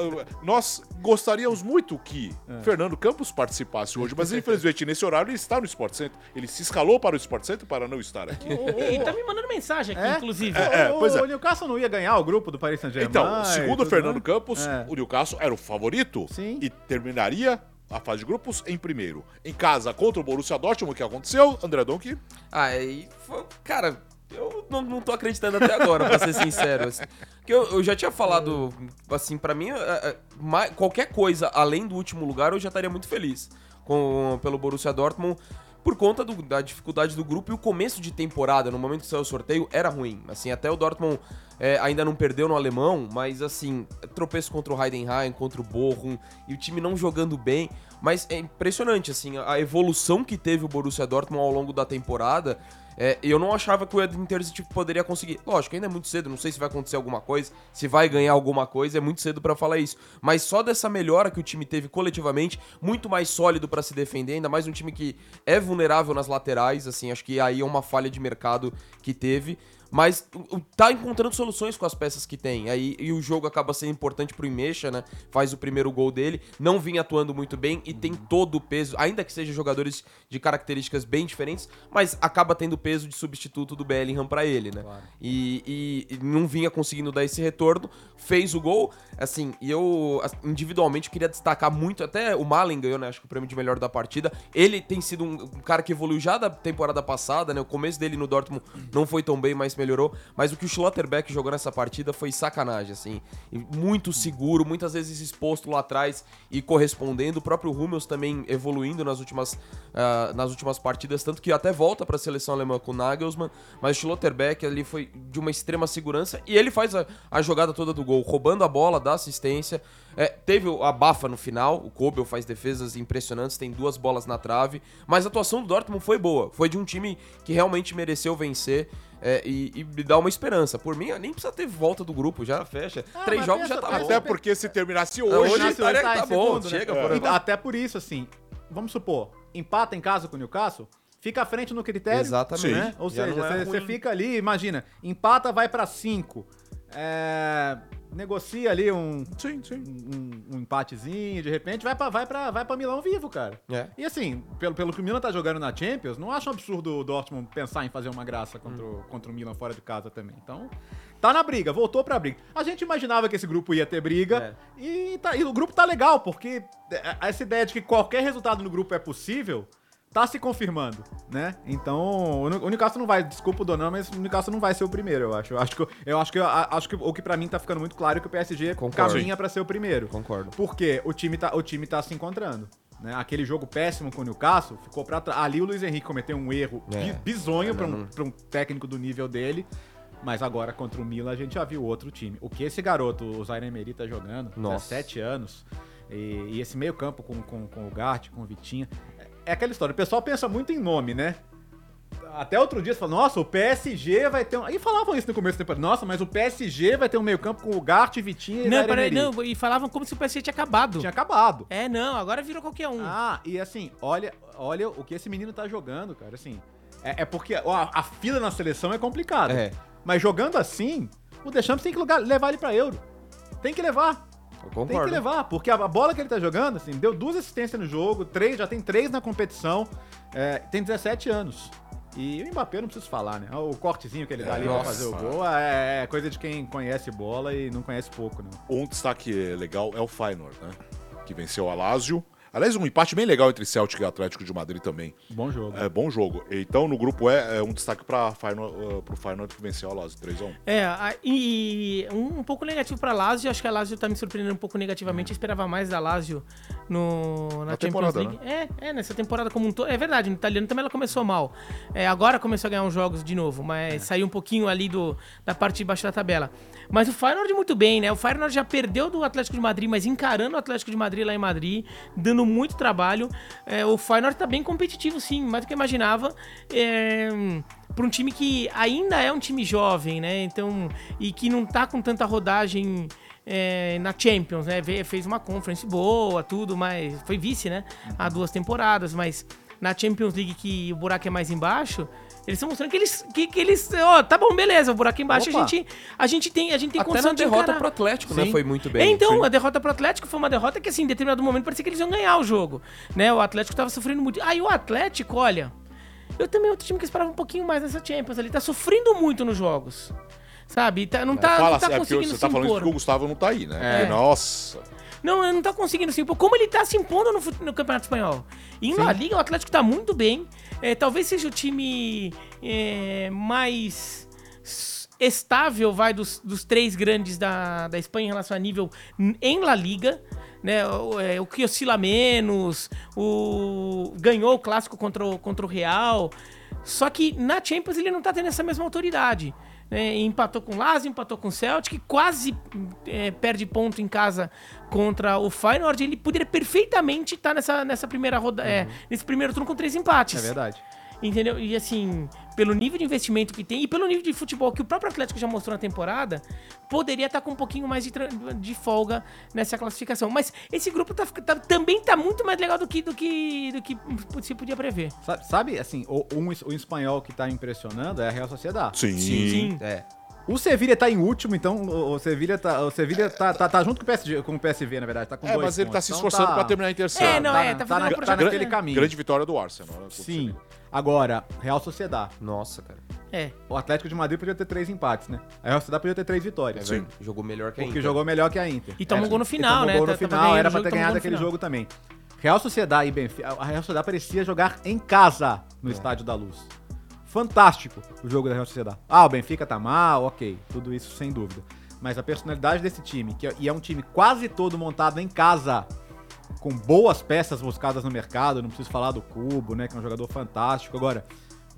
Nós gostaríamos muito que É. Fernando Campos participasse hoje, mas infelizmente nesse horário ele está no Sport Center. Ele se escalou para o Sport Center para não estar aqui. Ele tá me mandando mensagem aqui, É? inclusive. É, o, pois é. o Newcastle não ia ganhar o grupo do Paris Saint-Germain. Então, segundo o Fernando né? Campos, É. o Newcastle era o favorito Sim. e terminaria a fase de grupos em primeiro. Em casa contra o Borussia Dortmund, o que aconteceu? André Donk. Aí, foi- cara, eu não, não tô acreditando até agora, pra ser sincero. assim. Porque eu, eu já tinha falado, assim, pra mim, é, é, qualquer coisa além do último lugar, eu já estaria muito feliz com, pelo Borussia Dortmund. Por conta do- da dificuldade do grupo e o começo de temporada, no momento que saiu o sorteio, era ruim. Assim, até o Dortmund é, ainda não perdeu no alemão, mas assim, tropeço contra o Heidenheim, contra o Bochum, e o time não jogando bem. Mas é impressionante, assim, a evolução que teve o Borussia Dortmund ao longo da temporada. É, eu não achava que o Inter tipo, poderia conseguir. Lógico, ainda é muito cedo, não sei se vai acontecer alguma coisa, se vai ganhar alguma coisa, é muito cedo pra falar isso. Mas só dessa melhora que o time teve coletivamente, muito mais sólido pra se defender, ainda mais um time que é vulnerável nas laterais, assim, acho que aí é uma falha de mercado que teve. Mas tá encontrando soluções com as peças que tem. Aí e o jogo acaba sendo importante pro Imecha, né? Faz o primeiro gol dele, não vinha atuando muito bem e tem todo o peso, ainda que sejam jogadores de características bem diferentes, mas acaba tendo o peso de substituto do Bellingham pra ele, né? E, e- e não vinha conseguindo dar esse retorno, fez o gol, assim, e eu individualmente queria destacar muito, até o Malen ganhou, né? Acho que o prêmio de melhor da partida. Ele tem sido um, um cara que evoluiu já da temporada passada, né? O começo dele no Dortmund não foi tão bem, mas melhorou. Mas o que o Schlotterbeck jogou nessa partida foi sacanagem, assim. Muito seguro, muitas vezes exposto lá atrás e correspondendo. O próprio Hummels também evoluindo nas últimas, ah, nas últimas partidas, tanto que até volta para a seleção alemã com o Nagelsmann. Mas o Schlotterbeck ali foi de uma extrema segurança e ele faz a, a jogada toda do gol, roubando a bola, dá assistência. É, teve a bafa no final, o Kobel faz defesas impressionantes, tem duas bolas na trave, mas a atuação do Dortmund foi boa, foi de um time que realmente mereceu vencer é, e, e me dá uma esperança. Por mim, nem precisa ter volta do grupo, já fecha. Três mas jogos pensa- já tá bom. Até porque se terminasse Hoje, hoje. hoje Nasceu, tá, tá bom, segundo, né? chega. É. fora. E Até por isso, assim, vamos supor, empata em casa com o Newcastle, fica à frente no critério. Exatamente. Né? Ou Já seja, é você- ruim. fica ali, imagina, empata, vai pra 5. É, negocia ali um, Sim, sim. um, um empatezinho, de repente vai pra, vai, pra, vai pra Milão vivo, cara. É. E assim, pelo, pelo que o Milan tá jogando na Champions, não acho um absurdo o Dortmund pensar em fazer uma graça contra, o, contra o Milan fora de casa também. Então, tá na briga, voltou pra briga. A gente imaginava que esse grupo ia ter briga e, tá- e o grupo tá legal, porque é, essa ideia de que qualquer resultado no grupo é possível tá se confirmando, né? Então, o Newcastle não vai, desculpa o Donan, mas o Newcastle não vai ser o primeiro, eu acho. Eu acho que, eu acho que, eu acho que o que pra mim tá ficando muito claro é que o PSG Concordo. caminha pra ser o primeiro. Concordo. Porque o time tá, o time tá se encontrando. Né? Aquele jogo péssimo com o Newcastle ficou pra trás. Ali o Luiz Henrique cometeu um erro É. bi- bizonho pra, um, não- pra um técnico do nível dele. Mas agora contra o Milan a gente já viu outro time. O que esse garoto, o Zaire Emery, tá jogando, Nossa. 17 anos, e, e esse meio campo com, com, com o Gart, com o Vitinha, é, aquela história. O pessoal pensa muito em nome, né? Até outro dia você fala, nossa, o PSG vai ter um. E falavam isso no começo do tempo. Nossa, mas o PSG vai ter um meio campo com o Gart, Vitinha e Não, peraí, Emery." não, e falavam como se o PSG tinha acabado. Tinha acabado. É, não, agora virou qualquer um. Ah, e assim, olha, olha o que esse menino tá jogando, cara. Assim, é, é porque ó, a, a fila na seleção é complicada. É. Mas jogando assim, o Deschamps tem que lugar- levar ele pra Euro. Tem que levar. Eu Tem concordo. que levar, porque a, bola que ele tá jogando, assim, deu duas assistências no jogo, três, já tem três na competição, é, tem 17 anos. E o Mbappé eu não preciso falar, né? O cortezinho que ele dá ali pra Nossa. fazer o gol é, é coisa de quem conhece bola e não conhece pouco, não. Um destaque legal é o Feyenoord, né? Que venceu a Lazio. Aliás, um empate bem legal entre Celtic e Atlético de Madrid também. Bom jogo. É bom jogo. Então, no grupo é, é um destaque para pro Feyenoord que venceu a Lazio 3x1. É, a- e um, um pouco negativo pra Lazio, acho que a Lazio tá me surpreendendo um pouco negativamente, eu esperava mais da Lazio no, na, Na Champions temporada, League. É, é, nessa temporada como um todo, é verdade, no italiano também ela começou mal. É, agora começou a ganhar uns jogos de novo, mas saiu um pouquinho ali do, da parte de baixo da tabela. Mas o Feyenoord muito bem, né? O Feyenoord já perdeu do Atlético de Madrid, mas encarando o Atlético de Madrid lá em Madrid, dando muito trabalho. É, o Feyenoord tá bem competitivo, sim, mais do que eu imaginava. É, para um time que ainda é um time jovem, né? Então, e que não tá com tanta rodagem é, na Champions, né? Fez uma conference boa, tudo, mas foi vice, né? Há duas temporadas, mas na Champions League que o buraco é mais embaixo, eles estão mostrando que eles, que, que eles, ó, tá bom, beleza, o buraco é embaixo, a gente, a gente tem, a gente tem Até na de derrota encarar. pro Atlético, né? Sim. Foi muito bem. Então, Sim. a derrota pro Atlético foi uma derrota que, assim, em determinado momento parecia que eles iam ganhar o jogo. Né? O Atlético tava sofrendo muito. Aí o Atlético, olha, eu também é outro time que esperava um pouquinho mais nessa Champions. Ele tá sofrendo muito nos jogos. Sabe? Tá- não, tá, Fala não tá assim, é conseguindo você se tá falando isso impor. porque o Gustavo não tá aí, né? É. Nossa. Não, ele não tá conseguindo se impor. Como ele tá se impondo no, no Campeonato Espanhol. E na Liga, o Atlético tá muito bem. É, talvez seja o time é, mais estável, vai, dos, dos três grandes da, da Espanha em relação a nível em La Liga. Né, o, é, o que oscila menos, o ganhou o clássico contra o, contra o Real. Só que na Champions ele não tá tendo essa mesma autoridade. Né? Empatou com o Lazio, empatou com o Celtic, quase é, perde ponto em casa contra o Feyenoord. Ele poderia perfeitamente estar nessa, nessa primeira roda, é, nesse primeiro turno com três empates. É verdade. Entendeu? E assim, pelo nível de investimento que tem e pelo nível de futebol que o próprio Atlético já mostrou na temporada, poderia estar com um pouquinho mais de, de folga nessa classificação. Mas esse grupo tá, tá- também tá muito mais legal do que, do que, do que se podia prever. Sabe, sabe, assim, o, um, o espanhol que tá impressionando é a Real Sociedade. Sim. Sim. É. O Sevilha tá em último, então o, Sevilha, tá, o Sevilha tá, tá, tá junto com o, PSG, com o PSV, na verdade. Tá com É, dois mas ele tá pontos. se Então esforçando tá- pra terminar em terceiro. É, não, tá, é, tá tá, na, tá naquele caminho. Grande vitória do Arsenal. né? Sim. Agora, Real Sociedade. Nossa, cara. É. O Atlético de Madrid podia ter três empates, né? A Real Sociedade podia ter três É vitórias. verdade. Jogou melhor que a Porque Inter. jogou melhor que a Inter. E tomou É, gol no final, tomou né? gol no Tá- tava final, ganhando era o pra ter tomou ganhado gol no aquele final. jogo também. Real Sociedade e Benfica. A Real Sociedade parecia jogar em casa no Estádio da Luz. Fantástico o jogo da Real Sociedade. Ah, o Benfica tá mal, ok. Tudo isso sem dúvida. Mas a personalidade desse time, que é, e é um time quase todo montado em casa, com boas peças buscadas no mercado, não preciso falar do Cubo, né, que é um jogador fantástico. Agora,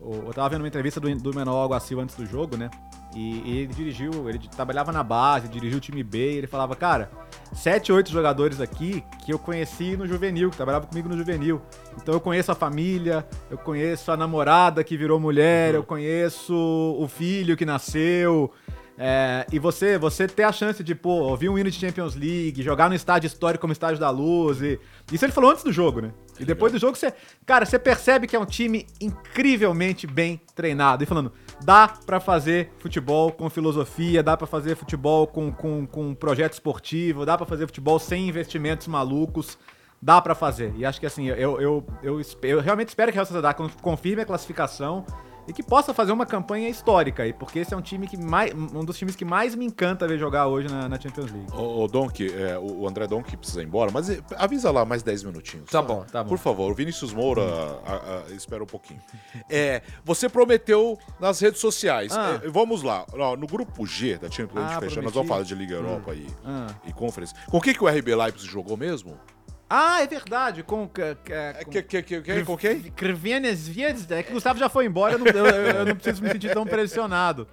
eu tava vendo uma entrevista do, do Menor Alguacil antes do jogo, né, e, e ele dirigiu, ele trabalhava na base, dirigiu o time B, e ele falava, cara, sete, oito jogadores aqui que eu conheci no juvenil, que trabalhava comigo no juvenil. Então eu conheço a família, eu conheço a namorada que virou mulher, eu conheço o filho que nasceu, é, e você, você ter a chance de, pô, ouvir um hino de Champions League, jogar no estádio histórico como Estádio da Luz. E, isso ele falou antes do jogo, né? E depois do jogo, você. Cara, você percebe que é um time incrivelmente bem treinado. E falando, dá pra fazer futebol com filosofia, dá pra fazer futebol com, com, com projeto esportivo, dá pra fazer futebol sem investimentos malucos. Dá pra fazer. E acho que assim, eu, eu, eu, eu, eu realmente espero que a Real Sociedade con- confirme a classificação e que possa fazer uma campanha histórica aí, porque esse é um time que mais. Um dos times que mais me encanta ver jogar hoje na, na Champions League. Ô, ô Donk, é, o o André Donk precisa ir embora, mas eh, avisa lá mais 10 minutinhos. Tá bom, tá bom. Por favor, o Vinícius Moura a- a- espera um pouquinho. É, você prometeu nas redes sociais. Ah. É, vamos lá. No grupo G da Champions League Ah, fechando, nós vamos falar de Liga Europa e, Ah. e Conference. Com quem que o RB Leipzig jogou mesmo? Ah, é verdade. Com. com, É, com... que, que, que, que, com quem? Krivienes Vies, é que o Gustavo já foi embora, eu não, eu, eu- não preciso me sentir tão pressionado.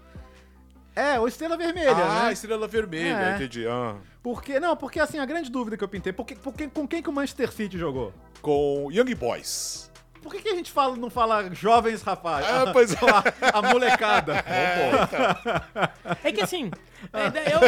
É, o Estrela Vermelha, ah, né? Estrela Vermelha, É. entendi. Ah. Porque, não, porque assim, a grande dúvida que eu pintei, por que- por que- com quem que o Manchester City jogou? Com Young Boys. Por que, que a gente fala, não fala jovens rapazes? Ah, pois é. [LAUGHS] a, a molecada. [LAUGHS] É que assim, é, daí eu,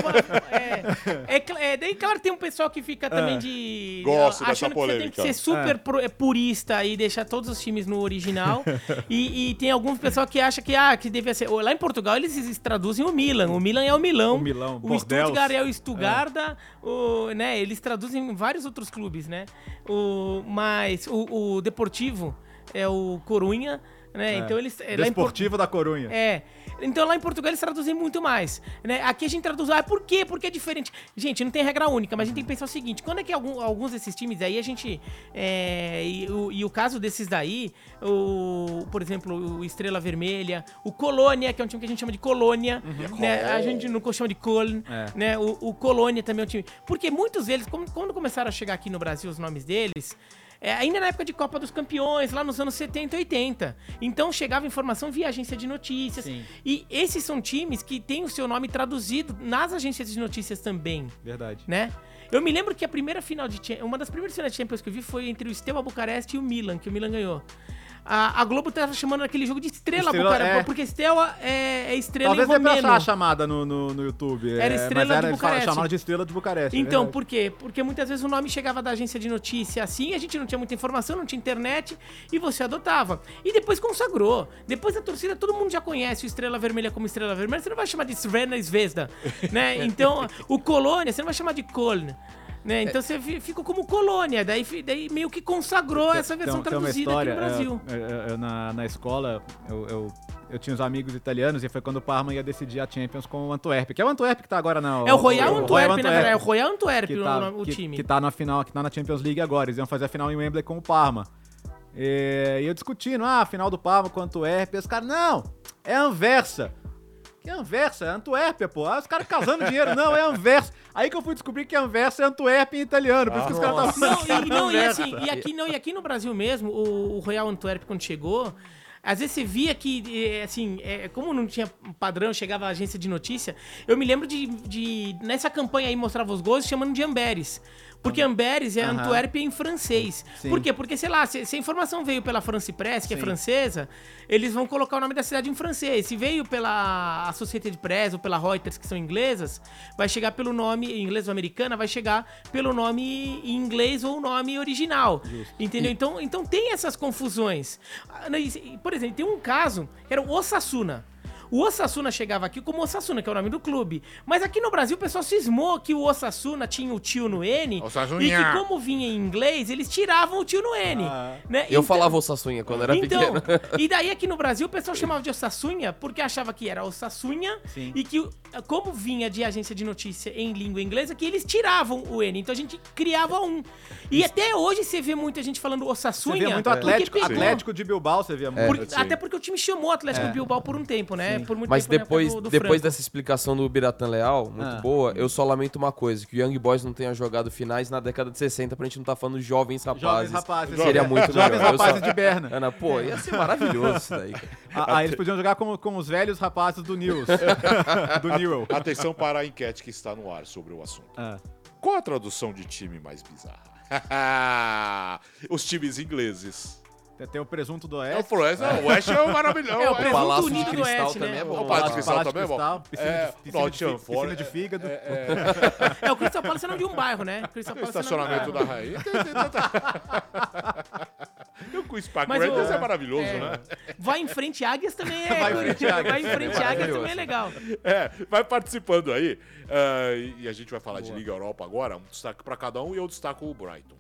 é, é, é, daí claro tem um pessoal que fica também de Gosto dessa achando que você tem que ser super é, purista e deixar todos os times no original. [LAUGHS] e, e tem alguns pessoal que acha que ah, que devia ser. Lá em Portugal eles traduzem o Milan. O Milan é o Milão. O Milão, O Bordeaux. Stuttgart é o Stuttgart. O, né, eles traduzem vários outros clubes, né? O, mas o, o Deportivo é o Corunha, né? Então eles é, Desportivo da Corunha. é. Então lá em Portugal eles traduzem muito mais. Né? Aqui a gente traduz. Ah, por quê? Porque é diferente. Gente, não tem regra única, mas a gente tem que pensar o seguinte: quando é que algum- alguns desses times aí a gente. é, e, o, e o caso desses daí, o, por exemplo, o Estrela Vermelha, o Colônia, que é um time que a gente chama de Colônia, né? A gente não chama de Köln, É. né? O, o Colônia também é um time. Porque muitos deles, como- quando começaram a chegar aqui no Brasil os nomes deles. É, ainda na época de Copa dos Campeões, lá nos anos 70 e 80. Então chegava informação via agência de notícias. Sim. E esses são times que têm o seu nome traduzido nas agências de notícias também, Verdade. né? Eu me lembro que a primeira final de uma das primeiras finais de Champions que eu vi foi entre o Steaua Bucareste e o Milan, que o Milan ganhou. A, a Globo tava chamando aquele jogo de Estrela, Estrela, é. porque Steaua é, é estrela Talvez em romeno. achar a chamada no, no, no YouTube. Era é, Estrela de era, eles Bucareste. chamaram de Estrela de Bucareste. é Então, por quê? Porque muitas vezes o nome chegava da agência de notícia assim, a gente não tinha muita informação, não tinha internet, e você adotava. E depois consagrou. Depois da torcida, todo mundo já conhece o Estrela Vermelha como Estrela Vermelha, você não vai chamar de Srena Zvezda, né? [LAUGHS] Então, o Colônia, você não vai chamar de Köln. Né? Então você fi- ficou como colônia, daí, daí meio que consagrou essa versão traduzida história, aqui no Brasil. é, é, é, na, na escola, eu, eu, eu tinha uns amigos italianos e foi quando o Parma ia decidir a Champions com o Antwerp, que é o Antwerp que tá agora na... É o Royal Antwerp, na verdade, é o Royal Antwerp que o, tá, o que, time. que tá na final, que tá na Champions League agora. Eles iam fazer a final em Wembley com o Parma. E, e eu discutindo, ah, final do Parma com o Antwerp. E os caras, não, é Anversa. Que Anversa? É Antuérpia, pô. Ah, os caras casando dinheiro. Não, é Anversa. Aí que eu fui descobrir que Anversa é Antuérpia em italiano. Por isso que os caras estavam Não, e, não, e assim, e aqui, não, e aqui no Brasil mesmo, o, o Royal Antwerp, quando chegou, às vezes você via que, eh, assim, eh, como não tinha padrão, chegava a agência de notícia, eu me lembro de, de nessa campanha aí, mostrava os gols, chamando de Amberes. Porque Amberes é Aham. Antuérpia em francês. Sim. Por quê? Porque, sei lá, se, se a informação veio pela France Press, que é Sim. francesa, eles vão colocar o nome da cidade em francês. Se veio pela Associated Press ou pela Reuters, que são inglesas, vai chegar pelo nome, em inglês ou americana, vai chegar pelo nome em inglês ou o nome original. Entendeu? Então, então tem essas confusões. Ah, Por exemplo, tem um caso que era o Osasuna. O Osasuna chegava aqui como Osasuna, que é o nome do clube. Mas aqui no Brasil o pessoal cismou que o Osasuna tinha o tio no N. E que como vinha em inglês, eles tiravam o tio no N. Ah. né? Eu Então- falava o Sassunha quando era então, pequeno. e daí aqui no Brasil o pessoal chamava de Osassunha porque achava que era Osassunha Sim. e que, como vinha de agência de notícia em língua inglesa, que eles tiravam o N. Então a gente criava um. E até hoje você vê muita gente falando Você Osassunha. via muito Atlético. Atlético de Bilbao, você via muito. Por- até porque o time chamou Atlético É. Bilbao por um tempo, né? Por muito Mas tempo depois, do- do depois Franco. dessa explicação do Biratan Leal, muito Ah. boa, eu só lamento uma coisa: que o Young Boys não tenha jogado finais na década de 60 pra gente não tá falando de jovens rapazes. Jovens rapazes. Seria muito Jovens melhor. Eu rapazes só- de Berna. Ana, pô, ia ser maravilhoso isso daí. Ah, [LAUGHS] ah, eles podiam jogar com, com os velhos rapazes do News. [LAUGHS] do Newell. Atenção para a enquete que está no ar sobre o assunto. Ah. Qual a tradução de time mais bizarra? [LAUGHS] Os times ingleses. Tem o presunto do É o Oeste. Florença, o Oeste é o maravilhoso. É, o é. presunto Palácio de unido do Cristal Oeste, também né? é bom. O Palácio de Cristal Palácio também é bom. Cristal, piscina É, de- piscina de piscina Forest. de fígado. [LAUGHS] É, o Crystal Palace é nome de um bairro, né? Crystal O Palace é de estacionamento da rainha. Tem, tem tanta... E o Park Mas o- é maravilhoso, é. né? Vai em frente Águias também é. [LAUGHS] Vai em frente Águias. Vai em frente Águias Maravilhoso. também é legal. É, vai participando aí. ah, e e a gente vai falar de Liga Europa agora. Um destaque pra cada um e eu destaco o Brighton.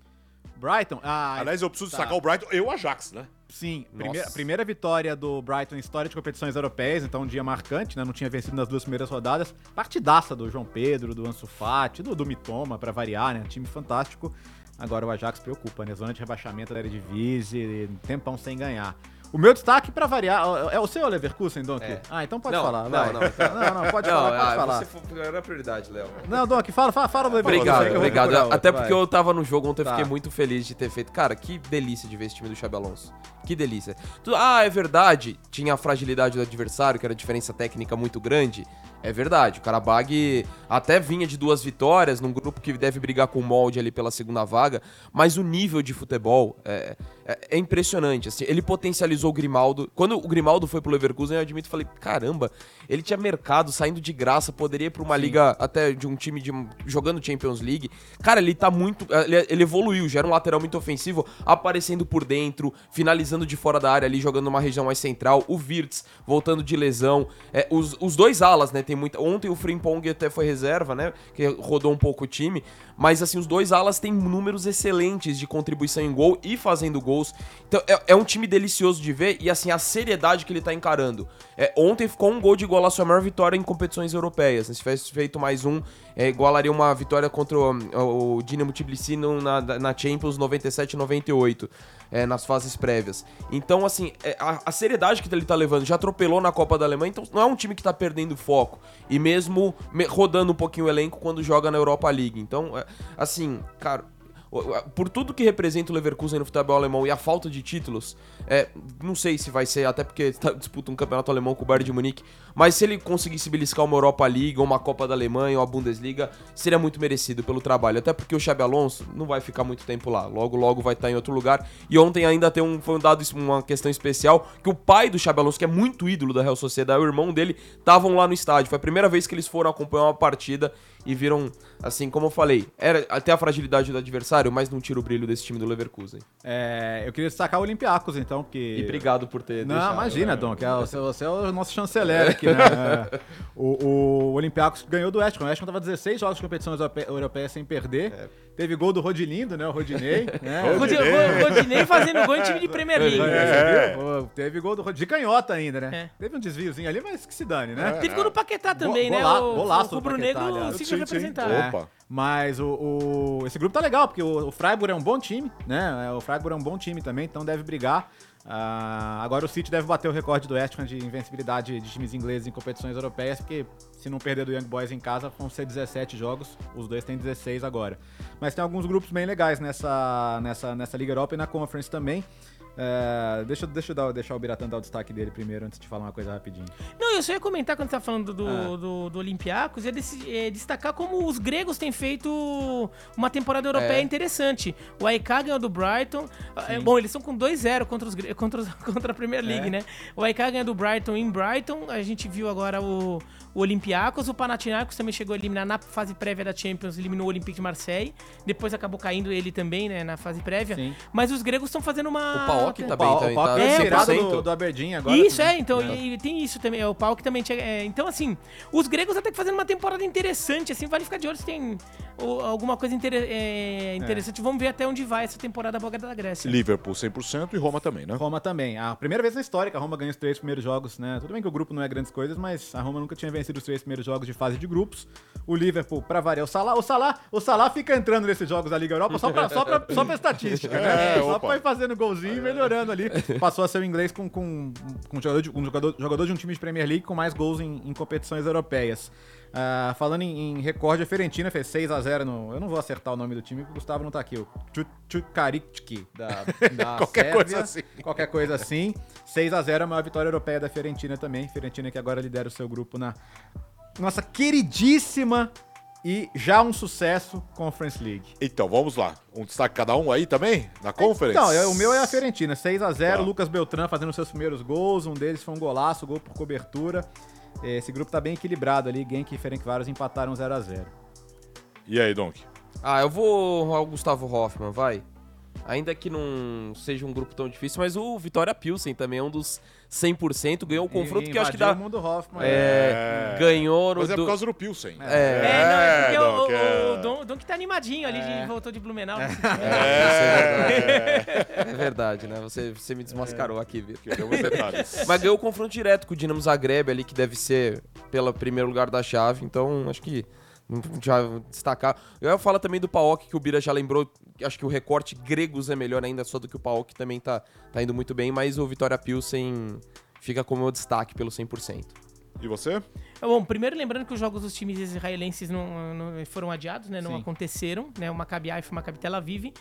Brighton. Ah, Aliás, eu preciso tá. destacar o Brighton e o Ajax, né? Sim, primeira, primeira vitória do Brighton em história de competições europeias, então um dia marcante, né? Não tinha vencido nas duas primeiras rodadas. Partidaça do João Pedro, do Ansu Fati, do, do Mitoma, pra variar, né? Time fantástico. Agora o Ajax preocupa, né? Zona de rebaixamento da Eredivisie, tempão sem ganhar. O meu destaque pra variar é o seu Leverkusen, Donk? É. Ah, então pode Não, falar, não, vai. não, então. [LAUGHS] não, não, pode Não, falar, pode ah, falar. você era a prioridade, Léo. Não, Donk, fala, fala, fala do Leverkusen. Obrigado, vou obrigado. outro, Até vai. porque eu tava no jogo ontem, Tá. fiquei muito feliz de ter feito. Cara, que delícia de ver esse time do Xabi Alonso. Que delícia. Ah, é verdade. Tinha a fragilidade do adversário, que era a diferença técnica muito grande. É verdade. O Karabag até vinha de duas vitórias, num grupo que deve brigar com o molde ali pela segunda vaga. Mas o nível de futebol é, é- é impressionante. Assim, ele potencializou o Grimaldo. Quando o Grimaldo foi pro Leverkusen, eu admito, falei, caramba, ele tinha mercado saindo de graça, poderia ir pra uma liga até de um time de, jogando Champions League. Cara, ele tá muito. Ele, ele evoluiu, já era um lateral muito ofensivo, aparecendo por dentro, finalizando de fora da área ali, jogando numa região mais central. O Wirtz voltando de lesão. É, os, os dois alas, né? Tem muita. Ontem o Frimpong até foi reserva, né? Que rodou um pouco o time. Mas assim, os dois alas têm números excelentes de contribuição em gol e fazendo gols. Então é, é um time delicioso de ver e assim, a seriedade que ele tá encarando. É, ontem ficou um gol de igualar a sua maior vitória em competições europeias. né? Se tivesse feito mais um, é, igualaria uma vitória contra o, o Dinamo Tbilisi na, na Champions 97 e 98. é, nas fases prévias. Então, assim, é, a, a seriedade que ele tá levando, já atropelou na Copa da Alemanha, então não é um time que tá perdendo foco. E mesmo me- rodando um pouquinho o elenco quando joga na Europa League. Então, é, assim, cara, por tudo que representa o Leverkusen no futebol alemão e a falta de títulos, é, não sei se vai ser, até porque tá- disputa um campeonato alemão com o Bayern de Munique, mas se ele conseguisse beliscar uma Europa League, ou uma Copa da Alemanha, ou a Bundesliga, seria muito merecido pelo trabalho. Até porque o Xabi Alonso não vai ficar muito tempo lá, logo logo vai estar em outro lugar. E ontem ainda tem um, foi um dado, uma questão especial, que o pai do Xabi Alonso, que é muito ídolo da Real Sociedade, o irmão dele, estavam lá no estádio. Foi a primeira vez que eles foram acompanhar uma partida e viram, assim, como eu falei, era até a fragilidade do adversário, mas não tira o brilho desse time do Leverkusen. É, eu queria destacar o Olympiacos, então, porque... E obrigado por ter Não, deixado, imagina, né? Dom, que é você, você é o nosso chanceler aqui, né? [LAUGHS] É. O, o Olympiacos ganhou do West Ham. O West Ham tava 16 jogos de competição europe- europeia sem perder. É. Teve gol do Rodilindo, né? O Rodinei. [LAUGHS] né? Rodi- Ro- Rodinei fazendo gol em time de Premier League. É, viu? Pô, Teve gol do Rodinei. De canhota ainda, né? É. Teve um desviozinho ali, mas que se dane, né? Teve gol do Paquetá também, Go- né? gola- O, golaço o Negro se representar. É. É, Opa. Mas o, o- esse grupo tá legal, porque o, o Freiburg é um bom time, né? É, O Freiburg é um bom time também, então deve brigar. Ah, agora o City deve bater o recorde do West Ham de invencibilidade de times ingleses em competições europeias, porque se não perder do Young Boys em casa, vão ser 17 jogos, os dois têm 16 agora. Mas tem alguns grupos bem legais nessa, nessa, nessa Liga Europa e na Conference também. É, deixa, eu- deixa eu dar, deixar o Biratã dar o destaque dele primeiro, antes de falar uma coisa rapidinho. Não, eu só ia comentar quando você tá falando do, Ah. do, do Olympiacos, desse- é destacar como os gregos têm feito uma temporada europeia É. interessante. O AEK ganhou do Brighton. É, bom, eles são com 2-0 contra, os, contra, os- [LAUGHS] contra a Premier League, É. né? O AEK ganhou do Brighton em Brighton. A gente viu agora o, o Olympiacos. O Panathinaikos também chegou a eliminar na fase prévia da Champions, eliminou o Olympique de Marseille. Depois acabou caindo ele também, né, na fase prévia. Sim. Mas os gregos estão fazendo uma... O Paok tá O bem Pau- também, o Pau tá É, tirado 100%. do, do Aberdeen agora. Isso, é, também. então, É. e, e tem isso também, é o que também tinha, é, então assim, os gregos até que fazendo uma temporada interessante, assim, vale ficar de olho se tem o- alguma coisa inter- é, interessante, vamos ver até onde vai essa temporada boga da Grécia. Liverpool 100% e Roma também, né? Roma também. A primeira vez na história que a Roma ganha os três primeiros jogos, né? Tudo bem que o grupo não é grandes coisas, mas a Roma nunca tinha vencido os três primeiros jogos de fase de grupos. O Liverpool, pra variar, o Salah, o Salah, o Salah fica entrando nesses jogos da Liga Europa só pra, só pra, [LAUGHS] só pra estatística, né? É, só pra ir fazendo golzinho e melhorando ali. [LAUGHS] Passou a ser o inglês com, com, com um, jogador de, um jogador, jogador de um time de Premier League com mais gols em, em competições europeias. Ah, falando em, em recorde, a Fiorentina fez 6x0 no. Eu não vou acertar o nome do time, porque o Gustavo não tá aqui. O Tchukarikki, da, [LAUGHS] da Qualquer Sérvia. coisa assim. Qualquer coisa assim. 6x0 a maior vitória europeia da Fiorentina também. Fiorentina que agora lidera o seu grupo na nossa queridíssima e já um sucesso Conference League. Então, vamos lá. Um destaque cada um aí também, na Conference? Então, é- o meu é a Fiorentina, 6 a 0 Tá. Lucas Beltrán fazendo seus primeiros gols, um deles foi um golaço, gol por cobertura. Esse grupo tá bem equilibrado ali, Genk e Ferencváros empataram 0 a 0 E aí, Donk? Ah, eu vou ao Gustavo Hoffmann, vai. Ainda que não seja um grupo tão difícil, mas o Vitória Pilsen também é um dos 100%, ganhou um confronto que eu acho que dá... o mundo Hoffman. É, ganhou no... Mas é por causa do Pilsen. É. É, não, é porque o- Donk, o, é. o Dom, Dom que tá animadinho ali, de, voltou de Blumenau. É. [LAUGHS] É verdade, né? Você, você me desmascarou aqui, Vitor. Mas ganhou o confronto direto com o Dinamo Zagreb ali, que deve ser pelo primeiro lugar da chave. Então, acho que já destacar. Eu ia falar também do Paok, que o Bira já lembrou. que Acho que o recorte gregos é melhor ainda, só do que o Paok também tá, tá indo muito bem. Mas o Vitória Pilsen fica como meu destaque pelo 100%. E você? Bom, primeiro lembrando que os jogos dos times israelenses não, não- foram adiados, né? Não Sim. aconteceram, né? O Maccabi Haifa e o Maccabi Tel Aviv.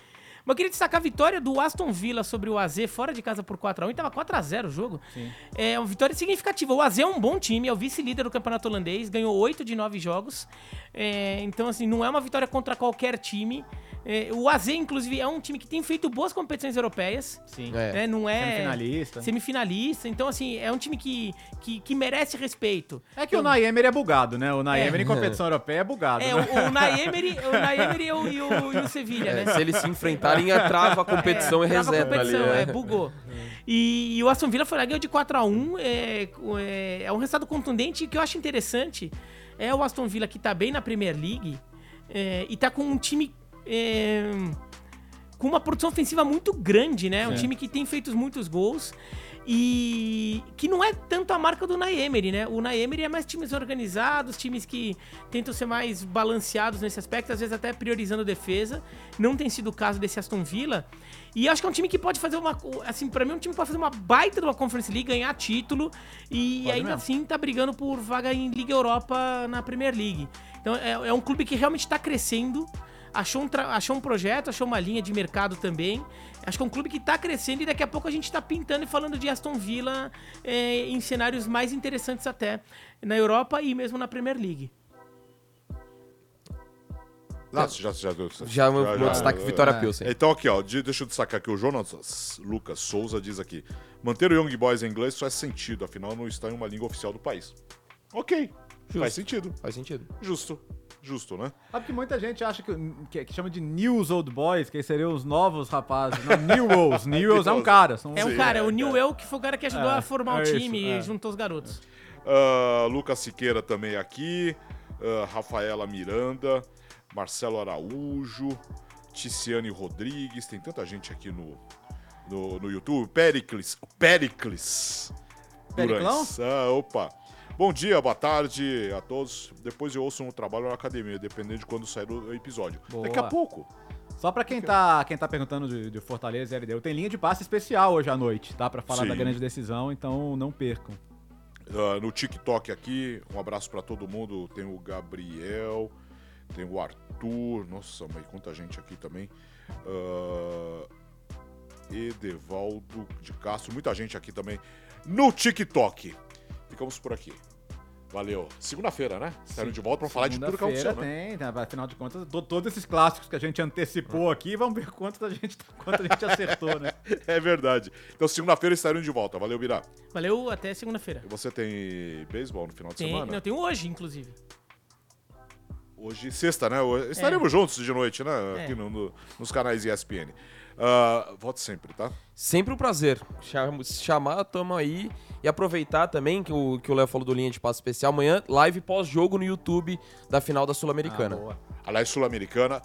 Mas eu queria destacar a vitória do Aston Villa sobre o AZ fora de casa por 4x1. E tava 4x0 o jogo. É uma vitória significativa. O AZ é um bom time, é o vice-líder do campeonato holandês, ganhou 8 de 9 jogos. É, então, assim, não é uma vitória contra qualquer time. É, o AZ, inclusive, é um time que tem feito boas competições europeias. Sim. É. né? Não é. Semifinalista. Semifinalista. Então, assim, é um time que, que, que merece respeito. É que o Naemer é bugado, né? O Naemer É. em competição europeia é bugado. É, né? o, o Naemery, o e o, e o, e o Sevilha, É, né? se eles se enfrentarem, [LAUGHS] trava a competição e trava a reseta competição, ali. é, né? bugou. E, e o Aston Villa foi lá, ganhou de 4x1. É, é, é um resultado contundente que eu acho interessante. É o Aston Villa que tá bem na Premier League é, e tá com um time. é, com uma produção ofensiva muito grande, né? Um time que tem feito muitos gols e que não é tanto a marca do Naemery, né? O Naemery é mais times organizados, times que tentam ser mais balanceados nesse aspecto, às vezes até priorizando defesa. Não tem sido o caso desse Aston Villa. E acho que é um time que pode fazer uma, assim, para mim é um time que pode fazer uma baita de uma Conference League, ganhar título e Pode ainda mesmo. assim tá brigando por vaga em Liga Europa na Premier League. Então é, é um clube que realmente está crescendo. Achou um, achou um projeto, achou uma linha de mercado também. Acho que é um clube que está crescendo e daqui a pouco a gente está pintando e falando de Aston Villa é, em cenários mais interessantes até na Europa e mesmo na Premier League. Você já, já, deu- Já o meu destaque Vitória Pilsen. Então aqui, ó, de- deixa eu destacar aqui, o Jonas Lucas Souza diz aqui, manter o Young Boys em inglês faz sentido, afinal não está em uma língua oficial do país. Ok, faz sentido, Faz sentido. justo, justo, né? Sabe que muita gente acha que, que, que chama de News Old Boys, que seriam os novos rapazes. Não, Newells. [LAUGHS] Newells é um cara. São É um Sim, cara, é, o Newell que foi o cara que ajudou É, a formar é o isso, time é. e juntou os garotos. Ah, Lucas Siqueira também aqui, ah, Rafaela Miranda, Marcelo Araújo, Ticiane Rodrigues, tem tanta gente aqui no, no, no YouTube. Pericles, Pericles. Periclão? Ah, opa. Bom dia, boa tarde a todos. Depois eu ouço um trabalho na academia, dependendo de quando sair o episódio. Boa. Daqui a pouco. Só pra quem tá, quem tá perguntando de, de Fortaleza e LDU, tem linha de passe especial hoje à noite, tá? Pra falar Sim. da grande decisão, então não percam. Ah, no TikTok aqui, um abraço pra todo mundo. Tem o Gabriel, tem o Arthur, nossa, mas quanta gente aqui também. Ah, Edevaldo de Castro, muita gente aqui também no TikTok. Ficamos por aqui. Valeu. Segunda-feira, né? Estaremos de volta pra falar de tudo que Segunda-feira aconteceu, né? tem, tá? afinal de contas, to- todos esses clássicos que a gente antecipou aqui, vamos ver quanto a gente, quanto a gente acertou, né? [LAUGHS] É verdade. Então, segunda-feira estaremos de volta. Valeu, Birá. Valeu, até segunda-feira. E você tem beisebol no final de Tem, semana? não, tem hoje, inclusive. Hoje, sexta, né? Hoje- Estaremos juntos de noite, né? É. Aqui no- no- nos canais ESPN. Ah, volte sempre, tá? Sempre um prazer. Cham- Chamar, tamo aí. E aproveitar também que o que o Léo falou do linha de passo especial. Amanhã, live pós-jogo no YouTube da final da Sul-Americana. Ah, boa. Aliás, Sul-Americana,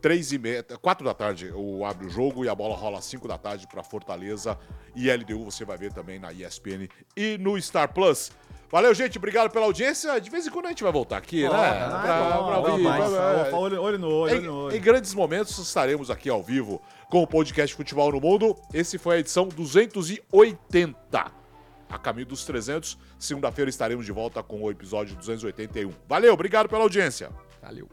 três e meia, quatro da tarde o abre o jogo e a bola rola às 5 da tarde para Fortaleza e LDU você vai ver também na ESPN e no Star Plus. Valeu, gente, obrigado pela audiência. De vez em quando a gente vai voltar aqui, né? Ah, Pra- é bom, pra bom, ouvir, mas, vai- vai- olho, olho no olho, olho no Em, olho. em grandes momentos estaremos aqui ao vivo com o podcast Futebol no Mundo. Esse foi a edição 280. A caminho dos 300. Segunda-feira estaremos de volta com o episódio 281. Valeu, obrigado pela audiência. Valeu.